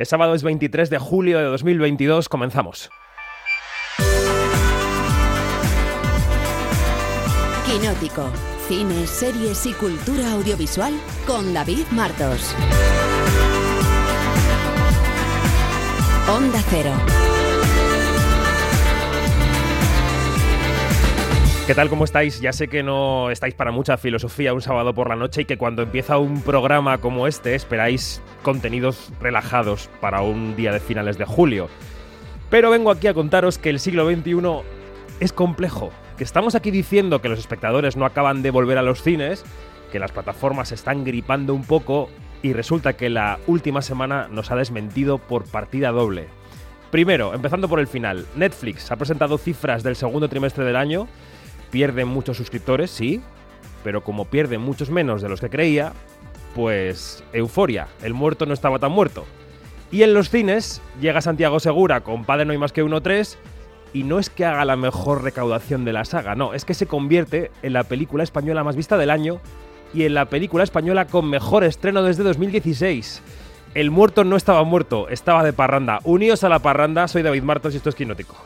El sábado es 23 de julio de 2022, comenzamos. Quinótico, cine, series y cultura audiovisual con David Martos. Onda Cero. ¿Qué tal? ¿Cómo estáis? Ya sé que no estáis para mucha filosofía un sábado por la noche y que cuando empieza un programa como este esperáis contenidos relajados para un día de finales de julio. Pero vengo aquí a contaros que el siglo XXI es complejo, que estamos aquí diciendo que los espectadores no acaban de volver a los cines, que las plataformas están gripando un poco y resulta que la última semana nos ha desmentido por partida doble. Primero, empezando por el final, Netflix ha presentado cifras del segundo trimestre del año Pierden muchos suscriptores, sí, pero como pierden muchos menos de los que creía, pues euforia, el muerto no estaba tan muerto. Y en los cines llega Santiago Segura con Padre No hay más que uno 3 y no es que haga la mejor recaudación de la saga, no, es que se convierte en la película española más vista del año y en la película española con mejor estreno desde 2016. El muerto no estaba muerto, estaba de parranda. Unidos a la parranda, soy David Martos y esto es Quinótico.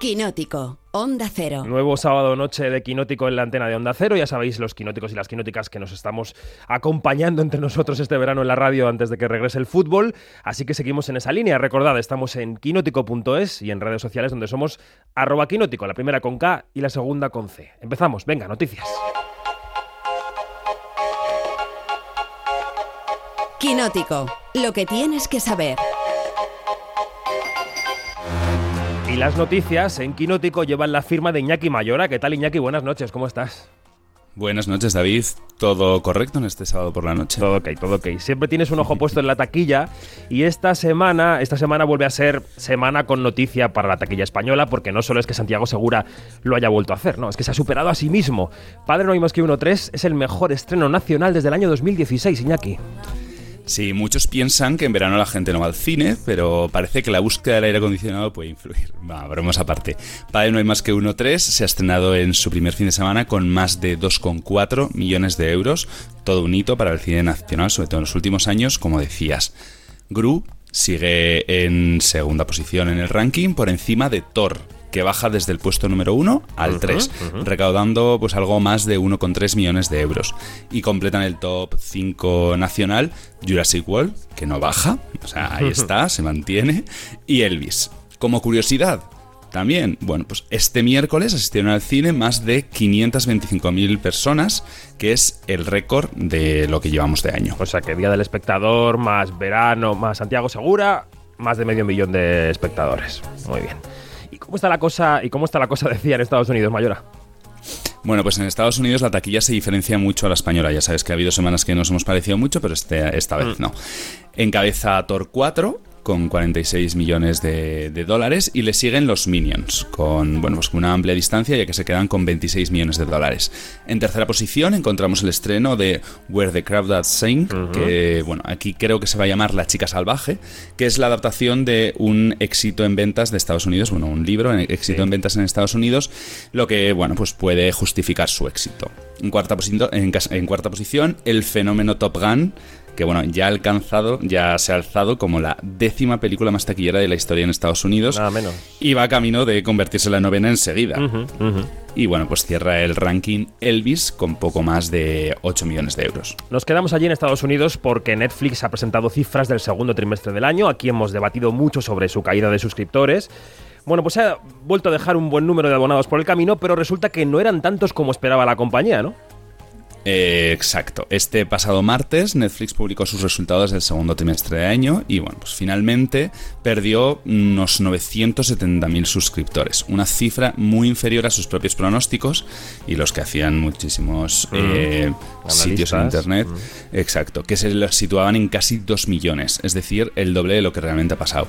Quinótico, Onda Cero. Nuevo sábado noche de Quinótico en la antena de Onda Cero. Ya sabéis, los quinóticos y las quinóticas que nos estamos acompañando entre nosotros este verano en la radio antes de que regrese el fútbol. Así que seguimos en esa línea. Recordad, estamos en quinótico.es y en redes sociales donde somos arroba quinótico, la primera con K y la segunda con C. Empezamos. Venga, noticias. Quinótico, lo que tienes que saber. Y las noticias en Quinótico llevan la firma de Iñaki Mayora. ¿Qué tal, Iñaki? Buenas noches, ¿cómo estás? Buenas noches, David. ¿Todo correcto en este sábado por la noche? Todo ok, todo ok. Siempre tienes un ojo puesto en la taquilla y esta semana, esta semana vuelve a ser semana con noticia para la taquilla española porque no solo es que Santiago Segura lo haya vuelto a hacer, no, es que se ha superado a sí mismo. Padre No hay más que uno 3 es el mejor estreno nacional desde el año 2016, Iñaki. Sí, muchos piensan que en verano la gente no va al cine, pero parece que la búsqueda del aire acondicionado puede influir. Va, bromas aparte. Padre No hay más que uno 3 se ha estrenado en su primer fin de semana con más de 2,4 millones de euros, todo un hito para el cine nacional, sobre todo en los últimos años, como decías. Gru sigue en segunda posición en el ranking por encima de Thor, que baja desde el puesto número 1 al 3, recaudando pues algo más de 1,3 millones de euros. Y completan el top 5 nacional Jurassic World, que no baja, o sea, ahí está, se mantiene, y Elvis. Como curiosidad, también, bueno, pues este miércoles asistieron al cine más de 525.000 personas, que es el récord de lo que llevamos de año. O sea que Día del Espectador, más verano, más Santiago Segura, más de medio millón de espectadores. Muy bien. ¿Y cómo está la cosa, y cómo está la cosa, decía, en Estados Unidos, Mayora? Bueno, pues en Estados Unidos la taquilla se diferencia mucho a la española. Ya sabes que ha habido semanas que nos hemos parecido mucho, pero este, esta vez mm. no. Encabeza Thor 4 con 46 millones de, dólares y le siguen los Minions con bueno, pues una amplia distancia ya que se quedan con 26 millones de dólares. En tercera posición encontramos el estreno de Where the Crowd That Sing, que bueno, aquí creo que se va a llamar La chica salvaje, que es la adaptación de un éxito en ventas de Estados Unidos, bueno, un libro, en éxito en ventas en Estados Unidos, lo que bueno, pues puede justificar su éxito. En cuarta, en, en cuarta posición, el fenómeno Top Gun que bueno, ya ha alcanzado, ya se ha alzado como la décima película más taquillera de la historia en Estados Unidos. Nada menos. Y va camino de convertirse en la novena enseguida. Y bueno, pues cierra el ranking Elvis con poco más de 8 millones de euros. Nos quedamos allí en Estados Unidos porque Netflix ha presentado cifras del segundo trimestre del año. Aquí hemos debatido mucho sobre su caída de suscriptores. Bueno, pues ha vuelto a dejar un buen número de abonados por el camino, pero resulta que no eran tantos como esperaba la compañía, ¿no? Eh, exacto. Este pasado martes Netflix publicó sus resultados del segundo trimestre de año y bueno, pues finalmente perdió unos 970.000 suscriptores, una cifra muy inferior a sus propios pronósticos y los que hacían muchísimos mm. eh, sitios en internet, mm. exacto, que se los situaban en casi 2 millones, es decir, el doble de lo que realmente ha pasado.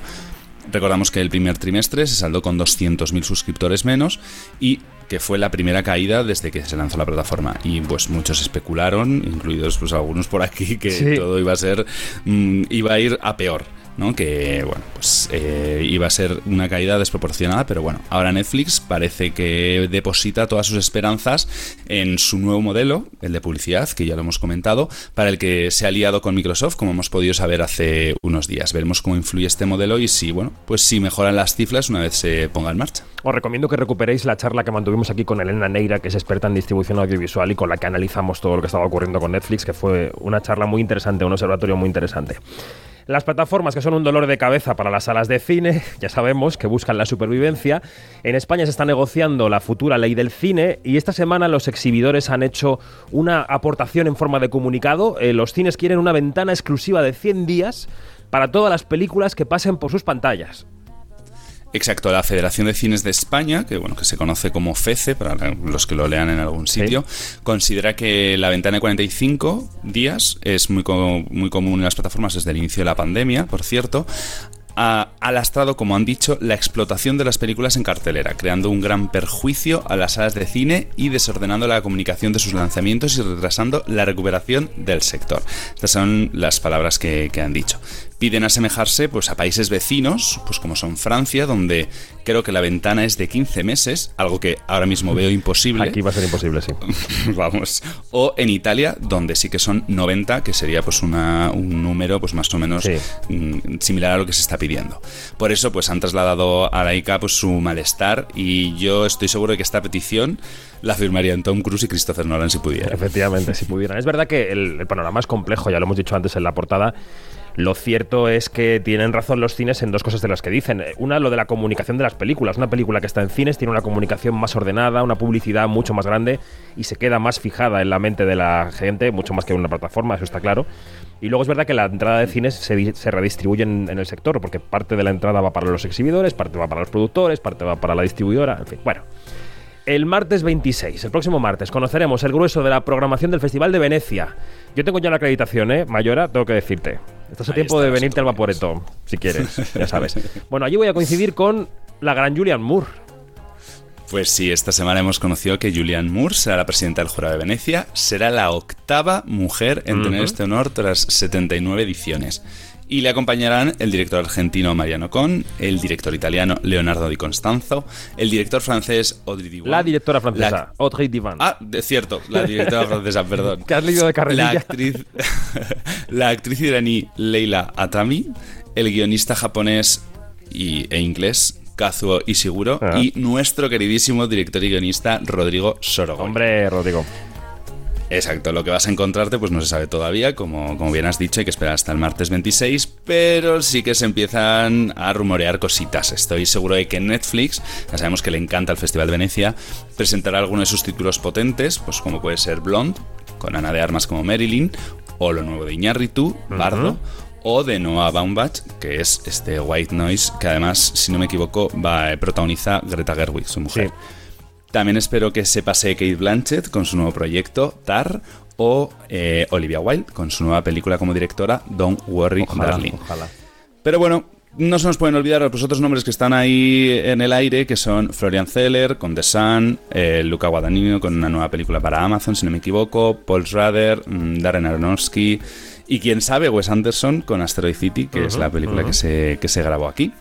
Recordamos que el primer trimestre se saldó con 200.000 suscriptores menos y que fue la primera caída desde que se lanzó la plataforma. Y pues muchos especularon, incluidos pues algunos por aquí, que todo iba a ser, mm, iba a ir a peor. ¿No? que bueno, pues eh, iba a ser una caída desproporcionada, pero bueno, ahora Netflix parece que deposita todas sus esperanzas en su nuevo modelo, el de publicidad, que ya lo hemos comentado, para el que se ha aliado con Microsoft, como hemos podido saber hace unos días. Veremos cómo influye este modelo y si, bueno, pues si mejoran las cifras una vez se ponga en marcha. Os recomiendo que recuperéis la charla que mantuvimos aquí con Elena Neira, que es experta en distribución audiovisual y con la que analizamos todo lo que estaba ocurriendo con Netflix, que fue una charla muy interesante, un observatorio muy interesante. Las plataformas que son un dolor de cabeza para las salas de cine, ya sabemos que buscan la supervivencia. En España se está negociando la futura ley del cine y esta semana los exhibidores han hecho una aportación en forma de comunicado. Eh, los cines quieren una ventana exclusiva de 100 días para todas las películas que pasen por sus pantallas. Exacto, la Federación de Cines de España, que bueno, que se conoce como FECE para los que lo lean en algún sitio, considera que la ventana de 45 días es muy, muy común en las plataformas desde el inicio de la pandemia, por cierto, ha alastrado, como han dicho, la explotación de las películas en cartelera, creando un gran perjuicio a las salas de cine y desordenando la comunicación de sus lanzamientos y retrasando la recuperación del sector. Estas son las palabras que, que han dicho piden asemejarse pues, a países vecinos, pues como son Francia, donde creo que la ventana es de 15 meses, algo que ahora mismo veo imposible. Aquí va a ser imposible, sí. Vamos. O en Italia, donde sí que son 90, que sería pues una, un número pues más o menos mm, similar a lo que se está pidiendo. Por eso pues han trasladado a la ICA pues su malestar y yo estoy seguro de que esta petición la firmarían Tom Cruise y Christopher Nolan si pudieran. Efectivamente, si pudieran. Es verdad que el panorama es complejo, ya lo hemos dicho antes en la portada lo cierto es que tienen razón los cines en dos cosas de las que dicen. Una, lo de la comunicación de las películas. Una película que está en cines tiene una comunicación más ordenada, una publicidad mucho más grande y se queda más fijada en la mente de la gente, mucho más que en una plataforma, eso está claro. Y luego es verdad que la entrada de cines se, redistribuye en, en, el sector, porque parte de la entrada va para los exhibidores, parte va para los productores, parte va para la distribuidora, en fin. Bueno, el martes 26, el próximo martes, conoceremos el grueso de la programación del Festival de Venecia. Yo tengo ya la acreditación, ¿eh? Mayora, tengo que decirte. Estás a tiempo de venirte al Vaporeto, si quieres, ya sabes. Bueno, allí voy a coincidir con la gran Julian Moore. Pues sí, esta semana hemos conocido que Julian Moore será la presidenta del Jurado de Venecia. Será la octava mujer en tener este honor tras 79 ediciones y le acompañarán el director argentino Mariano Con, el director italiano Leonardo Di Constanzo, el director francés Audrey Divan. La directora francesa, Audrey Divan. Ah, de cierto, la directora francesa, perdón. ¿Qué has leído de carrerilla? La actriz, la actriz iraní Leila Atami, el guionista japonés y, e inglés Kazuo Ishiguro ah. y nuestro queridísimo director y guionista Rodrigo Sorogoy. Hombre, Rodrigo. Exacto, lo que vas a encontrarte pues no se sabe todavía, como, como bien has dicho, hay que esperar hasta el martes 26, pero sí que se empiezan a rumorear cositas. Estoy seguro de que Netflix, ya sabemos que le encanta el Festival de Venecia, presentará algunos de sus títulos potentes, pues como puede ser Blonde, con Ana de Armas como Marilyn, o lo nuevo de Iñárritu, Bardo, o de Noah Baumbach, que es este White Noise, que además, si no me equivoco, va a protagonizar Greta Gerwig, su mujer. También espero que se pase Kate Blanchett con su nuevo proyecto, Tar, o eh, Olivia Wilde con su nueva película como directora, Don't Worry, Darling. Pero bueno, no se nos pueden olvidar los otros nombres que están ahí en el aire, que son Florian Zeller con The Sun, eh, Luca Guadagnino con una nueva película para Amazon, si no me equivoco, Paul Schrader, mm, Darren Aronofsky y quién sabe, Wes Anderson con Asteroid City, que es la película que, se, que se grabó aquí.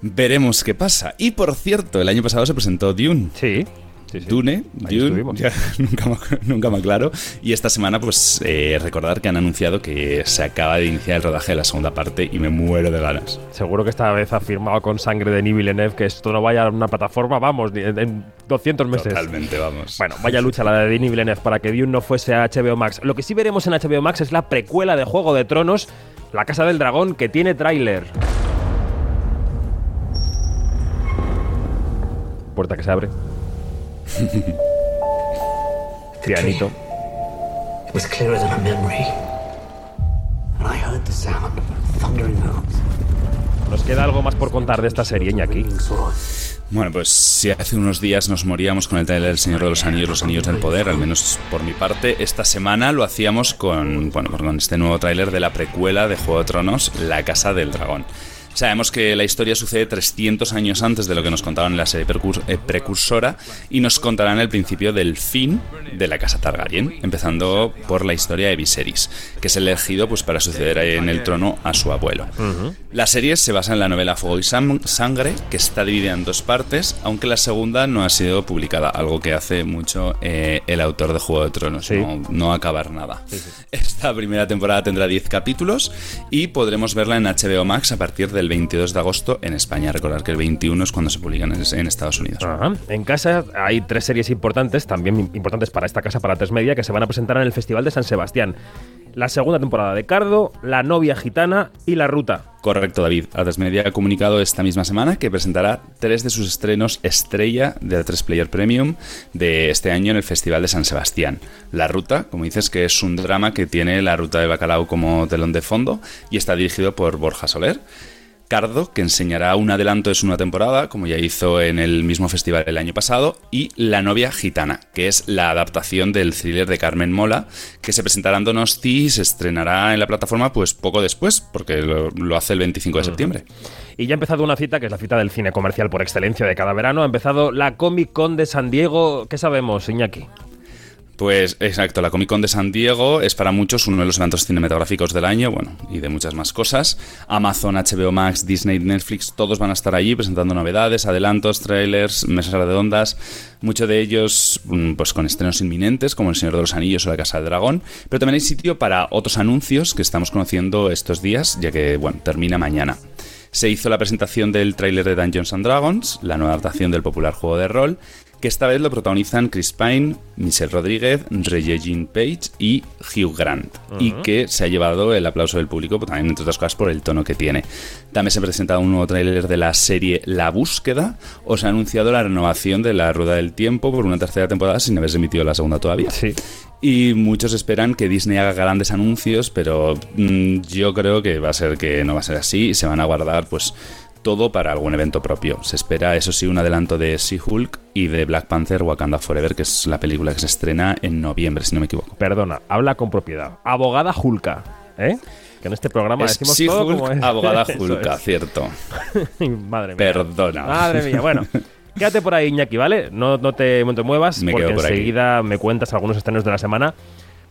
Veremos qué pasa. Y por cierto, el año pasado se presentó Dune. Sí. Dune, Dune nunca, me, aclaro. Y esta semana, pues eh, recordar que han anunciado que se acaba de iniciar el rodaje de la segunda parte y me muero de ganas. Seguro que esta vez ha firmado con sangre de Villeneuve que esto no vaya a una plataforma, vamos, en 200 meses. Totalmente, vamos. Bueno, vaya lucha la de Denis Villeneuve para que Dune no fuese a HBO Max. Lo que sí veremos en HBO Max es la precuela de Juego de Tronos, La Casa del Dragón, que tiene tráiler. Puerta que se abre. Pianito. Nos queda algo más por contar de esta serie, Iñaki. Bueno, pues si hace unos días nos moríamos con el trailer del Señor de los Anillos, los Anillos del Poder, al menos por mi parte, esta semana lo hacíamos con, bueno, con este nuevo tráiler de la precuela de Juego de Tronos, La Casa del Dragón. Sabemos que la historia sucede 300 años antes de lo que nos contaban en la serie eh, precursora y nos contarán el principio del fin de la casa Targaryen, empezando por la historia de Viserys, que es elegido pues, para suceder en el trono a su abuelo. La serie se basa en la novela Fuego y Sangre, que está dividida en dos partes, aunque la segunda no ha sido publicada, algo que hace mucho eh, el autor de Juego de Tronos, no, acabar nada. Esta primera temporada tendrá 10 capítulos y podremos verla en HBO Max a partir del 22 de agosto en España. Recordar que el 21 es cuando se publican en, Estados Unidos. En casa hay tres series importantes, también importantes para esta casa, para Tres Media, que se van a presentar en el Festival de San Sebastián la segunda temporada de Cardo, La novia gitana y La ruta. Correcto, David. Media ha comunicado esta misma semana que presentará tres de sus estrenos estrella de A3 Player Premium de este año en el Festival de San Sebastián. La ruta, como dices, que es un drama que tiene la ruta de Bacalao como telón de fondo y está dirigido por Borja Soler. Cardo, que enseñará un adelanto de su nueva temporada, como ya hizo en el mismo festival el año pasado, y La novia gitana, que es la adaptación del thriller de Carmen Mola, que se presentará en Donosti y se estrenará en la plataforma pues poco después, porque lo, hace el 25 de septiembre. Y ya ha empezado una cita, que es la cita del cine comercial por excelencia de cada verano. Ha empezado la Comic Con de San Diego. ¿Qué sabemos, Iñaki? Pues exacto, la Comic Con de San Diego es para muchos uno de los eventos cinematográficos del año, bueno, y de muchas más cosas. Amazon, HBO Max, Disney, Netflix, todos van a estar allí presentando novedades, adelantos, trailers, mesas redondas, muchos de ellos mm, pues con estrenos inminentes como El Señor de los Anillos o La Casa del Dragón, pero también hay sitio para otros anuncios que estamos conociendo estos días, ya que, bueno, termina mañana. Se hizo la presentación del tráiler de Dungeons and Dragons, la nueva adaptación del popular juego de rol, que esta vez lo protagonizan Chris Pine, Michelle Rodríguez, Regine Page y Hugh Grant, y que se ha llevado el aplauso del público, pues, también entre otras cosas por el tono que tiene. También se ha presentado un nuevo tráiler de la serie La Búsqueda, o se ha anunciado la renovación de La Rueda del Tiempo por una tercera temporada sin haberse emitido la segunda todavía. Sí. Y muchos esperan que Disney haga grandes anuncios, pero mm, yo creo que va a ser que no va a ser así y se van a guardar pues todo para algún evento propio. Se espera, eso sí, un adelanto de She-Hulk y de Black Panther Wakanda Forever, que es la película que se estrena en noviembre, si no me equivoco. Perdona, habla con propiedad. Abogada Hulka, ¿eh? Que en este programa decimos todo como es. Abogada Hulka, cierto. Madre mía. Perdona. Madre mía, bueno. Quédate por ahí, Iñaki, ¿vale? No, no, te, muevas, porque enseguida me cuentas algunos estrenos de la semana.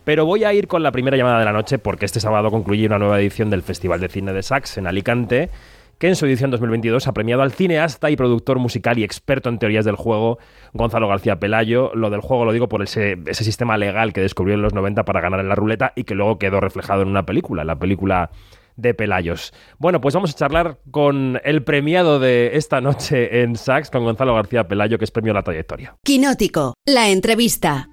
Pero voy a ir con la primera llamada de la noche, porque este sábado concluye una nueva edición del Festival de Cine de Sax en Alicante que en su edición 2022 ha premiado al cineasta y productor musical y experto en teorías del juego Gonzalo García Pelayo. Lo del juego lo digo por ese, ese sistema legal que descubrió en los 90 para ganar en la ruleta y que luego quedó reflejado en una película, la película de Pelayos. Bueno, pues vamos a charlar con el premiado de esta noche en Sax, con Gonzalo García Pelayo, que es premio a la trayectoria. Quinótico, la entrevista.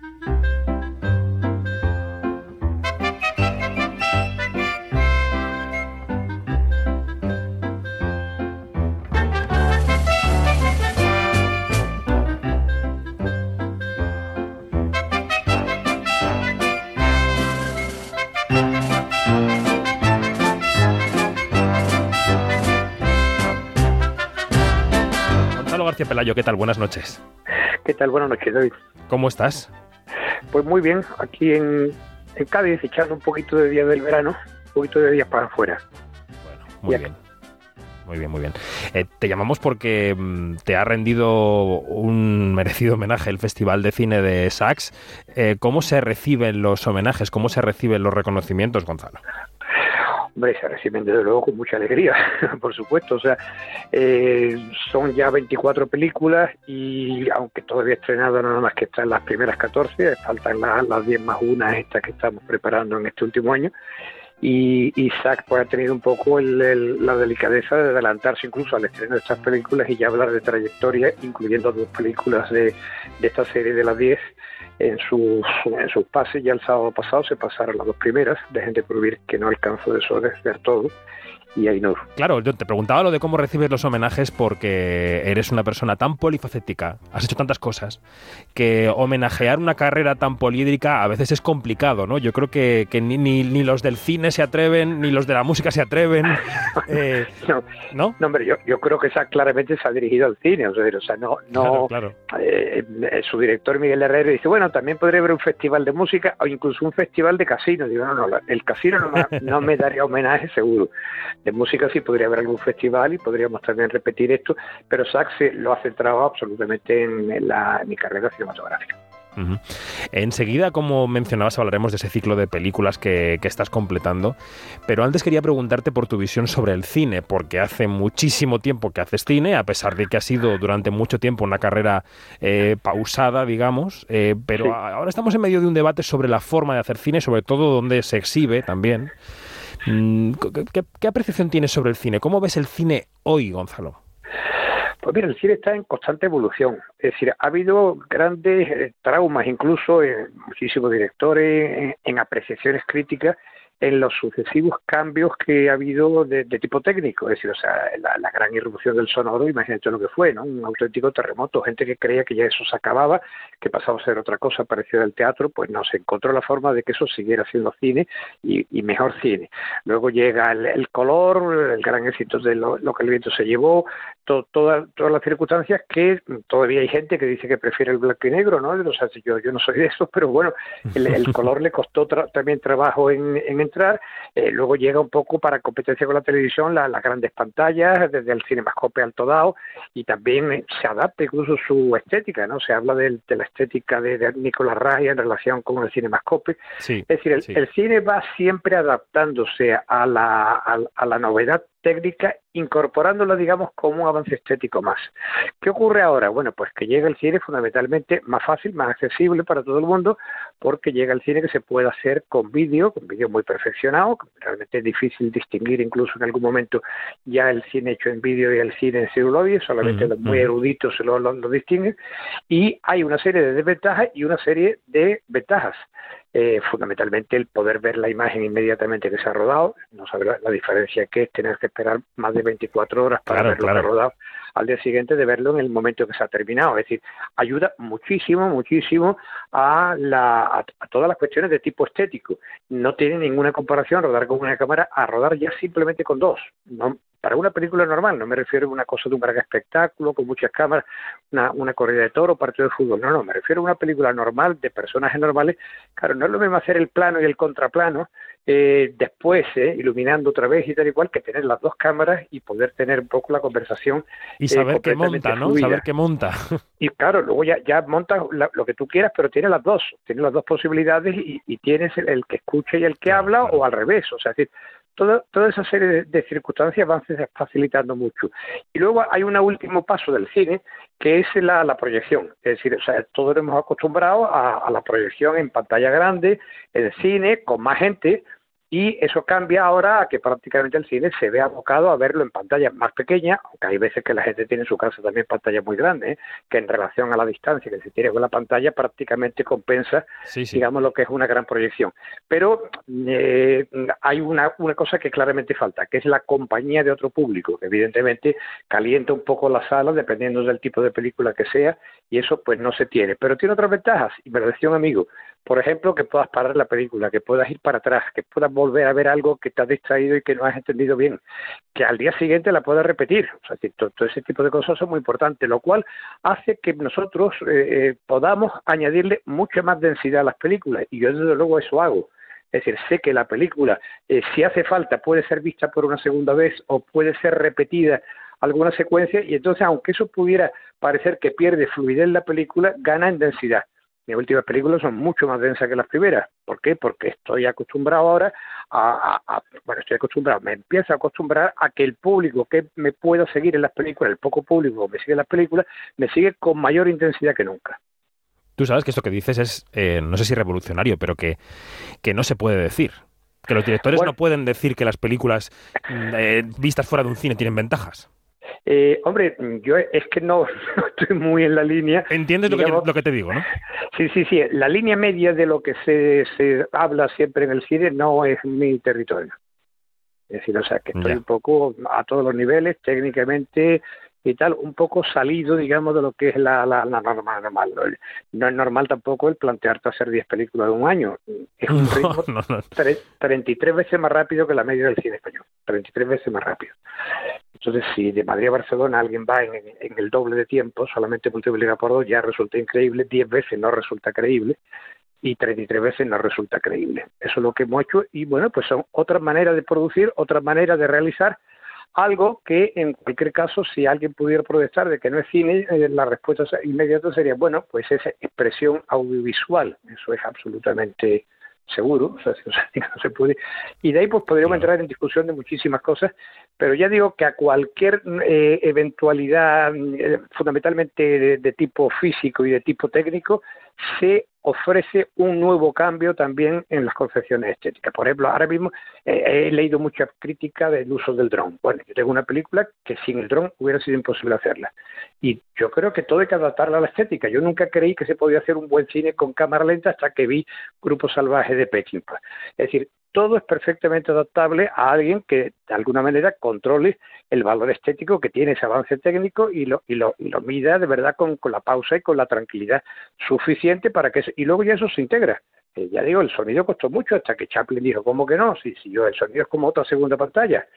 García Pelayo, ¿qué tal? Buenas noches. ¿Qué tal? Buenas noches, David. ¿Cómo estás? Pues muy bien, aquí en, Cádiz, echando un poquito de día del verano, un poquito de días para afuera. Bueno, muy bien. Muy bien, muy bien. Eh, te llamamos porque mm, te ha rendido un merecido homenaje el Festival de Cine de Sax. Eh, ¿Cómo se reciben los homenajes? ¿Cómo se reciben los reconocimientos, Gonzalo? Hombre, se reciben desde luego con mucha alegría, por supuesto. O sea, eh, son ya 24 películas y aunque todavía estrenado nada más que están las primeras 14, faltan las, las 10 más una estas que estamos preparando en este último año. Y Isaac pues, ha tenido un poco la delicadeza de adelantarse incluso al estreno de estas películas y ya hablar de trayectoria, incluyendo dos películas de, de esta serie de las 10 en sus, en sus pases. Ya el sábado pasado se pasaron las dos primeras de Gente por Vivir, que no alcanzó de eso ver todo y Ainur. Claro, yo te preguntaba lo de cómo recibes los homenajes porque eres una persona tan polifacética, has hecho tantas cosas, que homenajear una carrera tan poliédrica a veces es complicado, ¿no? Yo creo que, ni, ni, los del cine se atreven, ni los de la música se atreven. Eh, no, no, hombre, yo, yo creo que esa claramente se ha dirigido al cine, o sea, no, no eh, su director Miguel Herrera dice, bueno, también podría haber un festival de música o incluso un festival de casino. Digo, no, no, el casino no me, no me daría homenaje seguro De música sí podría haber algún festival y podríamos también repetir esto, pero Saxe lo ha centrado absolutamente en, la, en mi carrera cinematográfica. Enseguida, como mencionabas, hablaremos de ese ciclo de películas que, estás completando, pero antes quería preguntarte por tu visión sobre el cine, porque hace muchísimo tiempo que haces cine, a pesar de que ha sido durante mucho tiempo una carrera eh, pausada, digamos, eh, pero ahora estamos en medio de un debate sobre la forma de hacer cine, sobre todo donde se exhibe también. Mm, qué apreciación tienes sobre el cine? ¿Cómo ves el cine hoy, Gonzalo? Pues mira, el cine está en constante evolución. Es decir, ha habido grandes eh, traumas, incluso en muchísimos directores, en apreciaciones críticas en los sucesivos cambios que ha habido de, tipo técnico, es decir, o sea, la, gran irrupción del sonoro, imagínate lo que fue, ¿no? Un auténtico terremoto, gente que creía que ya eso se acababa, que pasaba a ser otra cosa parecida al teatro, pues no, se encontró la forma de que eso siguiera siendo cine y, mejor cine. Luego llega el, color, el gran éxito de lo, que el viento se llevó, todas las circunstancias que todavía hay gente que dice que prefiere el blanco y negro, ¿no? O sea, yo, yo no soy de eso, pero bueno, el, color le costó también trabajo en, en entrar. Eh, luego llega un poco para competencia con la televisión las grandes pantallas, desde el cinemascope alto dado, y también se adapta incluso su estética, ¿no? Se habla de, la estética de, Nicolás Raya en relación con el cinemascope. es decir, el, cine va siempre adaptándose a la, a la novedad técnica, incorporándola, digamos, como un avance estético más. ¿Qué ocurre ahora? Bueno, pues que llega el cine fundamentalmente más fácil, más accesible para todo el mundo, porque llega el cine que se puede hacer con vídeo, con vídeo muy perfeccionado, realmente es difícil distinguir incluso en algún momento ya el cine hecho en vídeo y el cine en celuloide, solamente los muy eruditos lo, lo, lo distinguen, y hay una serie de desventajas y una serie de ventajas. Eh, fundamentalmente el poder ver la imagen inmediatamente que se ha rodado, no saber la, diferencia que es tener que esperar más de 24 horas para verlo rodado al día siguiente de verlo en el momento que se ha terminado. Es decir, ayuda muchísimo, muchísimo a, la, a, todas las cuestiones de tipo estético. No tiene ninguna comparación rodar con una cámara a rodar ya simplemente con dos. No, para una película normal, no me refiero a una cosa de un gran espectáculo, con muchas cámaras, una, una corrida de toro, partido de fútbol, no, no, me refiero a una película normal, de personajes normales, claro, no es lo mismo hacer el plano y el contraplano, eh, después eh, iluminando otra vez y tal igual que tener las dos cámaras y poder tener un poco la conversación y saber eh, qué monta no saber qué monta. Y claro luego ya ya montas lo que tú quieras pero tiene las dos tiene las dos posibilidades y, tienes el, que escucha y el que habla o al revés. O sea es decir toda, toda esa serie de, circunstancias van facilitando mucho. Y luego hay un último paso del cine, que es la, proyección. Es decir, o sea, todos hemos acostumbrado a, la proyección en pantalla grande, en cine, con más gente, y eso cambia ahora a que prácticamente el cine se ve abocado a verlo en pantalla más pequeña, aunque hay veces que la gente tiene en su casa también pantalla muy grande, ¿eh? que en relación a la distancia que se tiene con la pantalla prácticamente compensa, digamos, lo que es una gran proyección. Pero eh, hay una, una cosa que claramente falta, que es la compañía de otro público, que evidentemente calienta un poco la sala dependiendo del tipo de película que sea, y eso pues no se tiene. Pero tiene otras ventajas, y me lo decía un amigo, por ejemplo, que puedas parar la película, que puedas ir para atrás, que puedas volver a ver algo que te has distraído y que no has entendido bien, que al día siguiente la puedas repetir. O sea, todo, ese tipo de cosas son muy importantes, lo cual hace que nosotros eh, eh, podamos añadirle mucha más densidad a las películas y yo desde luego eso hago. Es decir, sé que la película, eh, si hace falta, puede ser vista por una segunda vez o puede ser repetida alguna secuencia y entonces, aunque eso pudiera parecer que pierde fluidez la película, gana en densidad mis últimas películas son mucho más densas que las primeras. ¿Por qué? Porque estoy acostumbrado ahora a, bueno, estoy acostumbrado, me empiezo a acostumbrar a que el público que me pueda seguir en las películas, el poco público que me sigue en las películas, me sigue con mayor intensidad que nunca. Tú sabes que esto que dices es, eh, no sé si revolucionario, pero que, que no se puede decir. Que los directores no pueden decir que las películas mm, eh, vistas fuera de un cine tienen ventajas. Eh, hombre, yo es que no, estoy muy en la línea. ¿Entiendes lo, que, lo, que, te digo, no? Sí, sí, sí. La línea media de lo que se, se habla siempre en el cine no es mi territorio. Es decir, o sea, que estoy un poco a todos los niveles, técnicamente, y tal, un poco salido, digamos, de lo que es la, la, normal, normal. No, es normal tampoco el plantearte hacer 10 películas de un año. Es un ritmo 33 veces más rápido que la media del cine español. 33 veces más rápido. Entonces, si de Madrid a Barcelona alguien va en, el doble de tiempo, solamente multiplica por dos, ya resulta increíble, 10 veces no resulta creíble. y 33 veces no resulta creíble. Eso es lo que hemos hecho y bueno, pues son otras maneras de producir, otras maneras de realizar algo que en cualquier caso, si alguien pudiera protestar de que no es cine, eh, la respuesta inmediata sería, bueno, pues es expresión audiovisual, eso es absolutamente seguro, o sea, no se puede. Y de ahí pues podríamos entrar en discusión de muchísimas cosas, pero ya digo que a cualquier eh, eventualidad, eh, fundamentalmente de, tipo físico y de tipo técnico, se ofrece un nuevo cambio también en las concepciones estéticas. Por ejemplo, ahora mismo eh, he leído mucha crítica del uso del dron. Bueno, yo tengo una película que sin el dron hubiera sido imposible hacerla. Y yo creo que todo hay que adaptarla a la estética. Yo nunca creí que se podía hacer un buen cine con cámara lenta hasta que vi Grupo Salvaje de Peckinpah. Es decir, todo es perfectamente adaptable a alguien que de alguna manera controle el valor estético que tiene ese avance técnico y lo, y lo, y lo mida de verdad con, con, la pausa y con la tranquilidad suficiente para que... y luego ya eso se integra. Eh, ya digo, el sonido costó mucho hasta que Chaplin dijo, ¿cómo que no? Si, si yo, el sonido es como otra segunda pantalla.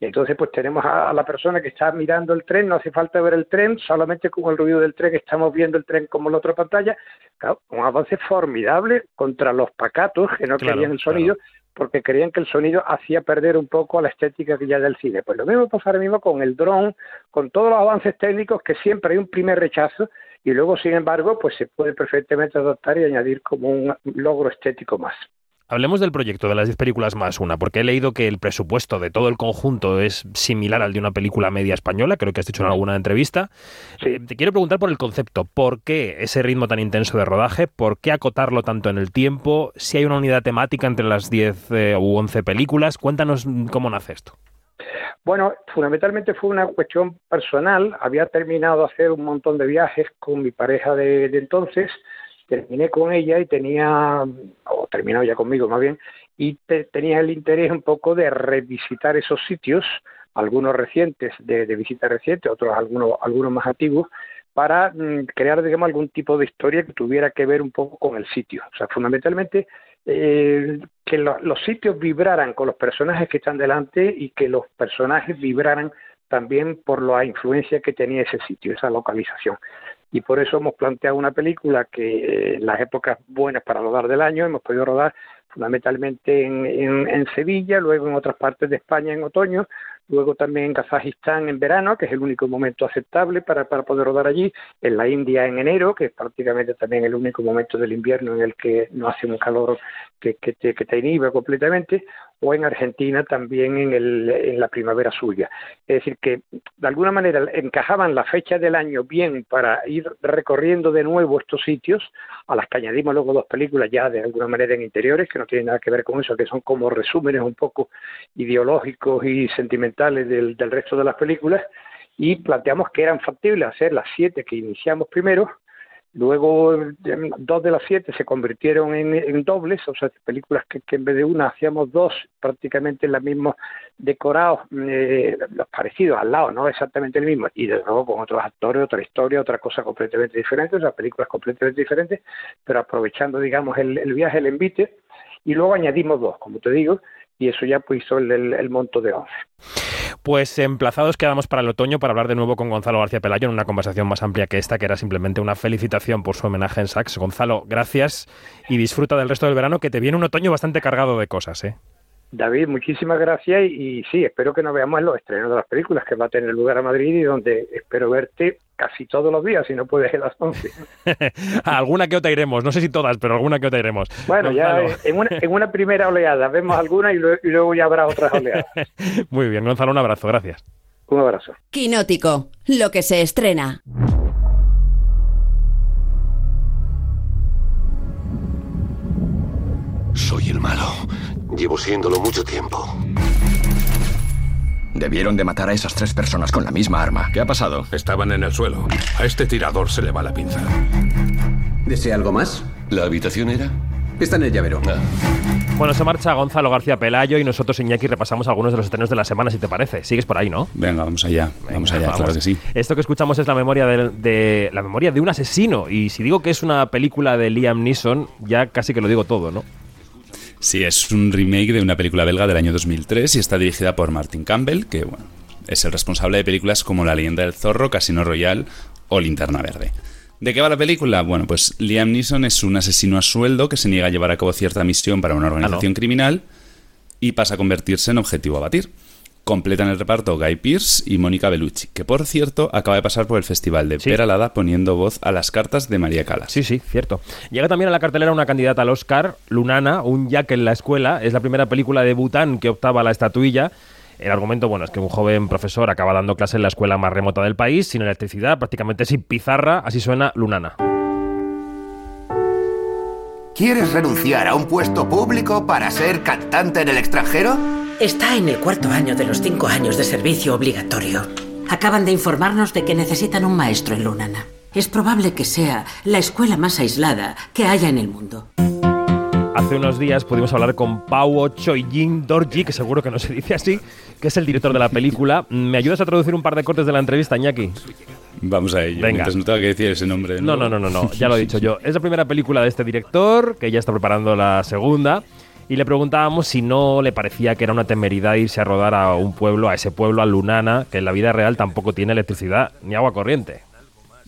Y entonces pues tenemos a, la persona que está mirando el tren, no hace falta ver el tren, solamente con el ruido del tren estamos viendo el tren como la otra pantalla. Claro, un avance formidable contra los pacatos que no querían el sonido porque creían que el sonido hacía perder un poco la estética que ya del cine. Pues lo mismo pasa ahora mismo con el dron, con todos los avances técnicos que siempre hay un primer rechazo y luego, sin embargo, pues se puede perfectamente adaptar y añadir como un logro estético más. Hablemos del proyecto de las 10 películas más una, porque he leído que el presupuesto de todo el conjunto es similar al de una película media española, creo que has dicho en alguna entrevista. Eh, te quiero preguntar por el concepto, ¿por qué ese ritmo tan intenso de rodaje? ¿Por qué acotarlo tanto en el tiempo? Si hay una unidad temática entre las 10 eh, u 11 películas, cuéntanos cómo nace esto. Bueno, fundamentalmente fue una cuestión personal. Había terminado de hacer un montón de viajes con mi pareja de entonces terminé con ella y tenía, o terminó ya conmigo más bien, y tenía el interés un poco de revisitar esos sitios, algunos recientes, de, visita reciente, otros algunos, algunos más antiguos, para mm, crear, digamos, algún tipo de historia que tuviera que ver un poco con el sitio. O sea, fundamentalmente eh, que los sitios vibraran con los personajes que están delante y que los personajes vibraran también por la influencia que tenía ese sitio, esa localización y por eso hemos planteado una película que en las épocas buenas para rodar del año hemos podido rodar fundamentalmente en, en, Sevilla, luego en otras partes de España en otoño, luego también en Kazajistán en verano, que es el único momento aceptable para, para poder rodar allí, en la India en enero, que es prácticamente también el único momento del invierno en el que no hace un calor que, que, te, que te inhibe completamente, o en Argentina también en, el, en la primavera suya. Es decir, que de alguna manera encajaban la fecha del año bien para ir recorriendo de nuevo estos sitios, a las que añadimos luego dos películas ya de alguna manera en interiores, que no tienen nada que ver con eso, que son como resúmenes un poco ideológicos y sentimentales del, del resto de las películas, y planteamos que eran factibles hacer las siete que iniciamos primero, Luego, dos de las siete se convirtieron en, dobles, o sea, películas que, en vez de una hacíamos dos, prácticamente los mismos decorados, eh, los parecidos al lado, no exactamente el mismo, y de nuevo con otros actores, otra historia, otra cosa completamente diferente, o sea, películas completamente diferentes, pero aprovechando, digamos, el, el viaje, el envite, y luego añadimos dos, como te digo, y eso ya pues hizo el, monto de 11. Pues emplazados quedamos para el otoño para hablar de nuevo con Gonzalo García Pelayo en una conversación más amplia que esta, que era simplemente una felicitación por su homenaje en Sax. Gonzalo, gracias y disfruta del resto del verano, que te viene un otoño bastante cargado de cosas, ¿eh? David, muchísimas gracias y, sí, espero que nos veamos en los estrenos de las películas que va a tener lugar a Madrid y donde espero verte casi todos los días, si no puedes a las 11. alguna que otra iremos, no sé si todas, pero alguna que otra iremos. Bueno, ya en una, en una, primera oleada vemos alguna y, y luego ya habrá otras oleadas. Muy bien, Gonzalo, un abrazo, gracias. Un abrazo. Quinótico, lo que se estrena. Soy el malo. Llevo siéndolo mucho tiempo. Debieron de matar a esas tres personas con la misma arma. ¿Qué ha pasado? Estaban en el suelo. A este tirador se le va la pinza. ¿Desea algo más? ¿La habitación era? Está en el llavero. Ah. Bueno, se marcha Gonzalo García Pelayo y nosotros, Iñaki, repasamos algunos de los estrenos de la semana, si te parece. Sigues por ahí, ¿no? Venga, vamos allá. vamos allá, claro que sí. Esto que escuchamos es la memoria de, la memoria de un asesino. Y si digo que es una película de Liam Neeson, ya casi que lo digo todo, ¿no? Sí, es un remake de una película belga del año 2003 y está dirigida por Martin Campbell, que bueno, es el responsable de películas como La leyenda del zorro, Casino Royale o Linterna Verde. ¿De qué va la película? Bueno, pues Liam Neeson es un asesino a sueldo que se niega a llevar a cabo cierta misión para una organización criminal y pasa a convertirse en objetivo a batir. Completan el reparto Guy Pearce y Mónica Bellucci, que por cierto acaba de pasar por el Festival de Sí. Peralada poniendo voz a las cartas de María Calas. Sí, sí, cierto. Llega también a la cartelera una candidata al Oscar, Lunana, un Jack en la escuela. Es la primera película de Bután que optaba a la estatuilla. El argumento, bueno, es que un joven profesor acaba dando clase en la escuela más remota del país, sin electricidad, prácticamente sin pizarra. Así suena Lunana. ¿Quieres renunciar a un puesto público para ser cantante en el extranjero? Está en el cuarto año de los cinco años de servicio obligatorio. Acaban de informarnos de que necesitan un maestro en Lunana. Es probable que sea la escuela más aislada que haya en el mundo. Hace unos días pudimos hablar con Pau Choying Dorji, que seguro que no se dice así, que es el director de la película. ¿Me ayudas a traducir un par de cortes de la entrevista, Iñaki? Vamos a ello. Venga. Mientras no tenga que decir ese nombre. de No, no, no, no, no, ya lo he dicho yo. Es la primera película de este director, que ya está preparando la segunda. Y le preguntábamos si no le parecía que era una temeridad irse a rodar a un pueblo, a ese pueblo, a Lunana, que en la vida real tampoco tiene electricidad ni agua corriente.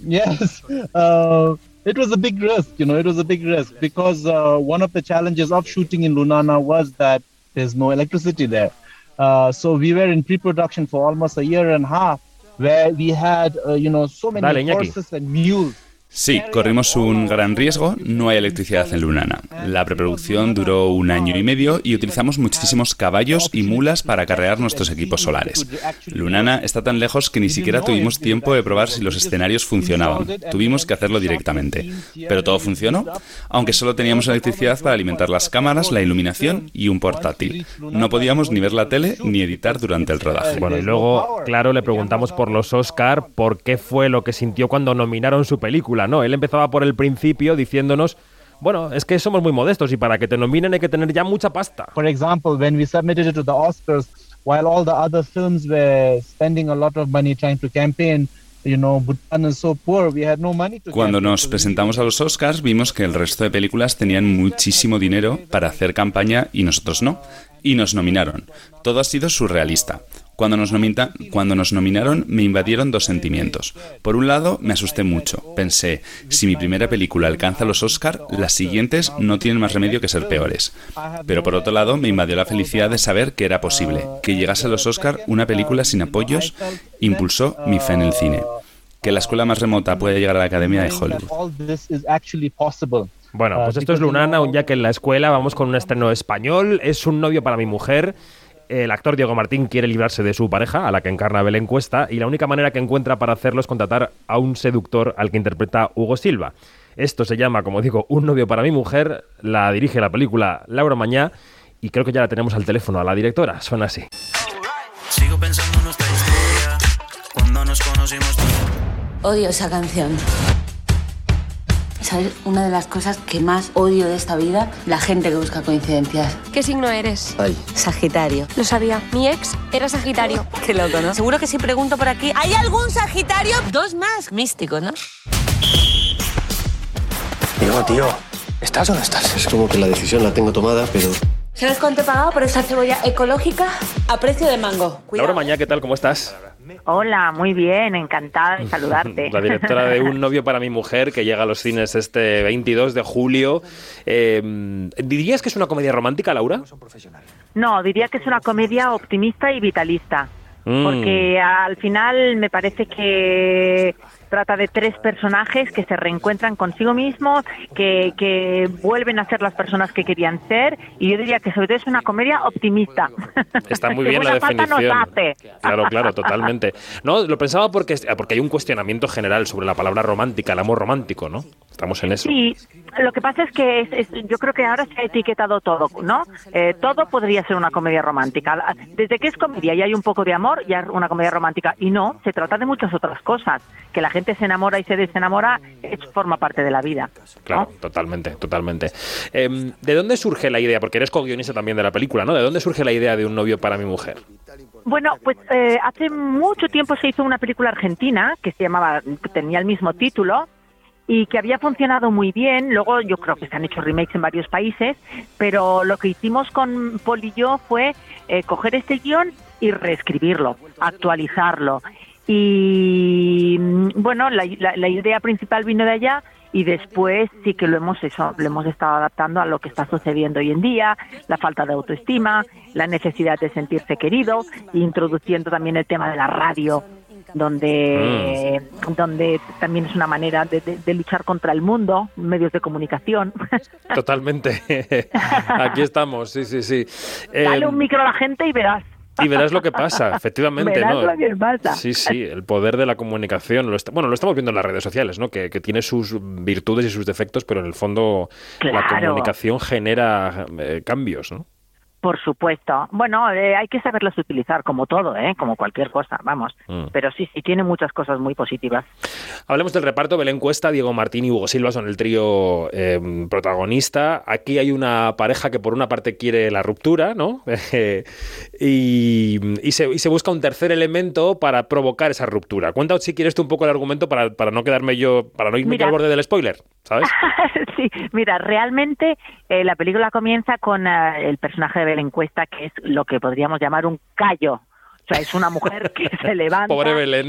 Yes, uh, it was a big risk. You know, it was a big risk because uh, one of the challenges of shooting in Lunana was that there's no electricity there. Uh, so we were in pre-production for almost a year and a half, where we had, uh, you know, so many Dale, horses and mules. Sí, corrimos un gran riesgo. No hay electricidad en Lunana. La preproducción duró un año y medio y utilizamos muchísimos caballos y mulas para carrear nuestros equipos solares. Lunana está tan lejos que ni siquiera tuvimos tiempo de probar si los escenarios funcionaban. Tuvimos que hacerlo directamente. Pero todo funcionó, aunque solo teníamos electricidad para alimentar las cámaras, la iluminación y un portátil. No podíamos ni ver la tele ni editar durante el rodaje. Bueno, y luego, claro, le preguntamos por los Oscar, por qué fue lo que sintió cuando nominaron su película, ¿no? Él empezaba por el principio diciéndonos, bueno, es que somos muy modestos y para que te nominen hay que tener ya mucha pasta. For example, when we submitted it to the Oscars, while all the other films were spending a lot of money trying to campaign, you know, Bhutan is so poor, we had no money to Cuando nos presentamos a los Oscars vimos que el resto de películas tenían muchísimo dinero para hacer campaña y nosotros no. Y nos nominaron. Todo ha sido surrealista. Cuando nos, nominaron me invadieron dos sentimientos. Por un lado, me asusté mucho. Pensé, si mi primera película alcanza los Oscar, las siguientes no tienen más remedio que ser peores. Pero por otro lado, me invadió la felicidad de saber que era posible. Que llegase a los Oscar una película sin apoyos impulsó mi fe en el cine. Que la escuela más remota pueda llegar a la Academia de Hollywood. Bueno, pues esto es Lunana, un Jack en la escuela. Vamos con un estreno español. Es un novio para mi mujer. El actor Diego Martín quiere librarse de su pareja, a la que encarna Belén Cuesta, y la única manera que encuentra para hacerlo es contratar a un seductor al que interpreta Hugo Silva. Esto se llama, como digo, Un novio para mi mujer. La dirige la película Laura Mañá, y creo que ya la tenemos al teléfono a la directora. Suena así. Sigo pensando en nuestra historia. Cuando nos conocimos. Odio esa canción. ¿Sabes? Una de las cosas que más odio de esta vida, la gente que busca coincidencias. ¿Qué signo eres? Sagitario. Lo sabía. Mi ex era Sagitario. Qué loco, ¿no? Seguro que si pregunto por aquí, ¿hay algún Sagitario? Dos más. Místico, ¿no? Digo, tío, ¿estás o no estás? Es como que la decisión la tengo tomada, pero... ¿Sabes cuánto he pagado por esta cebolla ecológica? A precio de mango. Laura Mañá, ¿qué tal? ¿Cómo estás? Hola, muy bien, encantada de saludarte. La directora de Un novio para mi mujer, que llega a los cines este 22 de julio. Eh, ¿Dirías que es una comedia romántica, Laura? No, diría que es una comedia optimista y vitalista, Mm. porque al final me parece que trata de tres personajes que se reencuentran consigo mismos, que, que vuelven a ser las personas que querían ser, y yo diría que sobre todo es una comedia optimista. Está muy bien la definición. Claro, claro, totalmente. No, lo pensaba porque, porque hay un cuestionamiento general sobre la palabra romántica, el amor romántico, ¿no? Estamos en eso. Sí, lo que pasa es que es- es- yo creo que ahora se ha etiquetado todo, ¿no? Eh, todo podría ser una comedia romántica. Desde que es comedia y hay un poco de amor, ya es una comedia romántica. Y no, se trata de muchas otras cosas. Que la gente se enamora y se desenamora es, forma parte de la vida. Claro, totalmente, totalmente. Em, ¿De dónde surge la idea? Porque eres co-guionista también de la película, ¿no? ¿De dónde surge la idea de un novio para mi mujer? Bueno, pues eh, hace mucho tiempo se hizo una película argentina que se llamaba, tenía el mismo título y que había funcionado muy bien. Luego yo creo que se han hecho remakes en varios países, pero lo que hicimos con Paul y yo fue eh, coger este guion y reescribirlo, actualizarlo. Y mm, bueno, la, la- idea principal vino de allá y después sí que lo hemos eso, lo hemos estado adaptando a lo que está sucediendo hoy en día, la falta de autoestima, la necesidad de sentirse querido, introduciendo también el tema de la radio donde donde también es una manera de, de- de luchar contra el mundo, medios de comunicación. Totalmente. Aquí estamos, sí, sí, sí. Dale Eh, un micro a la gente y verás. y verás lo que pasa, efectivamente, Verás ¿no? lo que pasa. Sí, sí, el poder de la comunicación. Lo est- bueno, lo estamos viendo en las redes sociales, ¿no? Que, que tiene sus virtudes y sus defectos, pero en el fondo la comunicación genera eh, cambios, ¿no? Por supuesto. Bueno, eh, hay que saberlas utilizar como todo, ¿eh? como cualquier cosa, vamos. Mm. Pero sí, sí, tiene muchas cosas muy positivas. Hablemos del reparto. Belén Cuesta, Diego Martín y Hugo Silva son el trío eh, protagonista. Aquí hay una pareja que por una parte quiere la ruptura, ¿no? y, y se, y se busca un tercer elemento para provocar esa ruptura. Cuenta si quieres tú un poco el argumento para, para no quedarme yo, para no irme Mira. al borde del spoiler, ¿sabes? sí, mira, realmente eh, la película comienza con eh, el personaje de Belén Cuesta, que es lo que podríamos llamar un callo. O sea, es una mujer que se levanta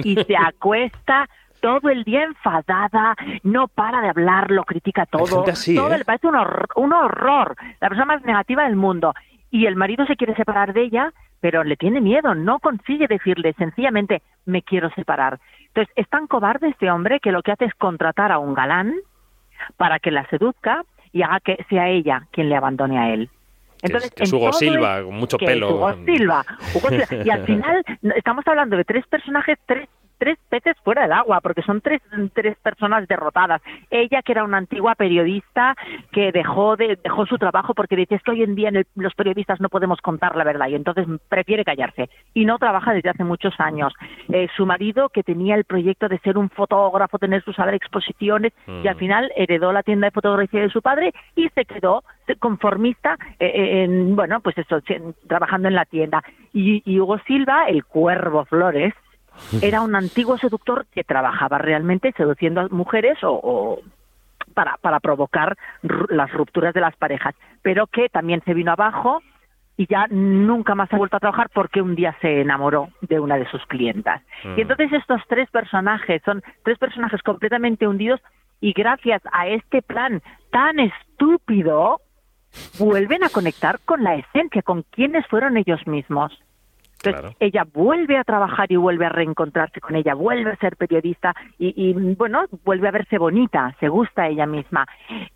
y se acuesta todo el día enfadada, no para de hablar, lo critica todo. así, todo ¿eh? le parece un horror, un horror, la persona más negativa del mundo. Y el marido se quiere separar de ella, pero le tiene miedo, no consigue decirle sencillamente me quiero separar. Entonces, es tan cobarde este hombre que lo que hace es contratar a un galán para que la seduzca y haga que sea ella quien le abandone a él. Que es- que es en Hugo todo Silva, con mucho que es pelo. Hugo Silva, Hugo Silva. Y al final estamos hablando de tres personajes, tres tres peces fuera del agua, porque son tres, tres personas derrotadas. Ella, que era una antigua periodista que dejó de dejó su trabajo porque dice es que hoy en día en el- los periodistas no podemos contar la verdad y entonces prefiere callarse y no trabaja desde hace muchos años. Eh, su marido, que tenía el proyecto de ser un fotógrafo, tener su sala de exposiciones y al Mm. final heredó la tienda de fotografía de su padre y se quedó conformista eh, eh, en, bueno, pues eso, trabajando en la tienda. Y, y Hugo Silva, el Cuervo Flores, era un antiguo seductor que trabajaba realmente seduciendo a mujeres o, o para, para provocar las rupturas de las parejas, pero que también se vino abajo y ya nunca más ha vuelto a trabajar porque un día se enamoró de una de sus clientas. Mm. Y entonces estos tres personajes son tres personajes completamente hundidos y gracias a este plan tan estúpido vuelven a conectar con la esencia, con quienes fueron ellos mismos. Entonces, ella vuelve a trabajar y vuelve a reencontrarse con ella, vuelve a ser periodista y, y, bueno, vuelve a verse bonita, se gusta ella misma.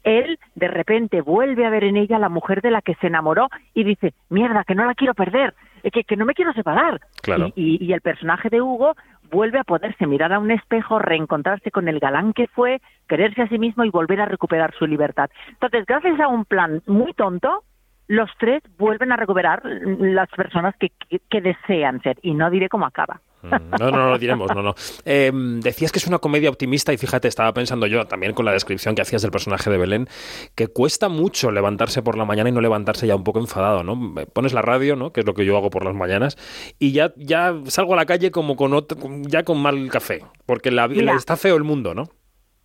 Él, de repente, vuelve a ver en ella la mujer de la que se enamoró y dice, mierda, que no la quiero perder, eh, que, que no me quiero separar. Claro. Y, y- y el personaje de Hugo vuelve a poderse mirar a un espejo, reencontrarse con el galán que fue, quererse a sí mismo y volver a recuperar su libertad. Entonces, gracias a un plan muy tonto, los tres vuelven a recuperar las personas que, que- que desean ser. Y no diré cómo acaba. No, no, no lo diremos, no, no. Eh, decías que es una comedia optimista y fíjate, estaba pensando yo también con la descripción que hacías del personaje de Belén, que cuesta mucho levantarse por la mañana y no levantarse ya un poco enfadado, ¿no? Pones la radio, ¿no? Que es lo que yo hago por las mañanas, y ya, ya salgo a la calle como con otro- ya con mal café, porque la, Mira. está feo el mundo, ¿no?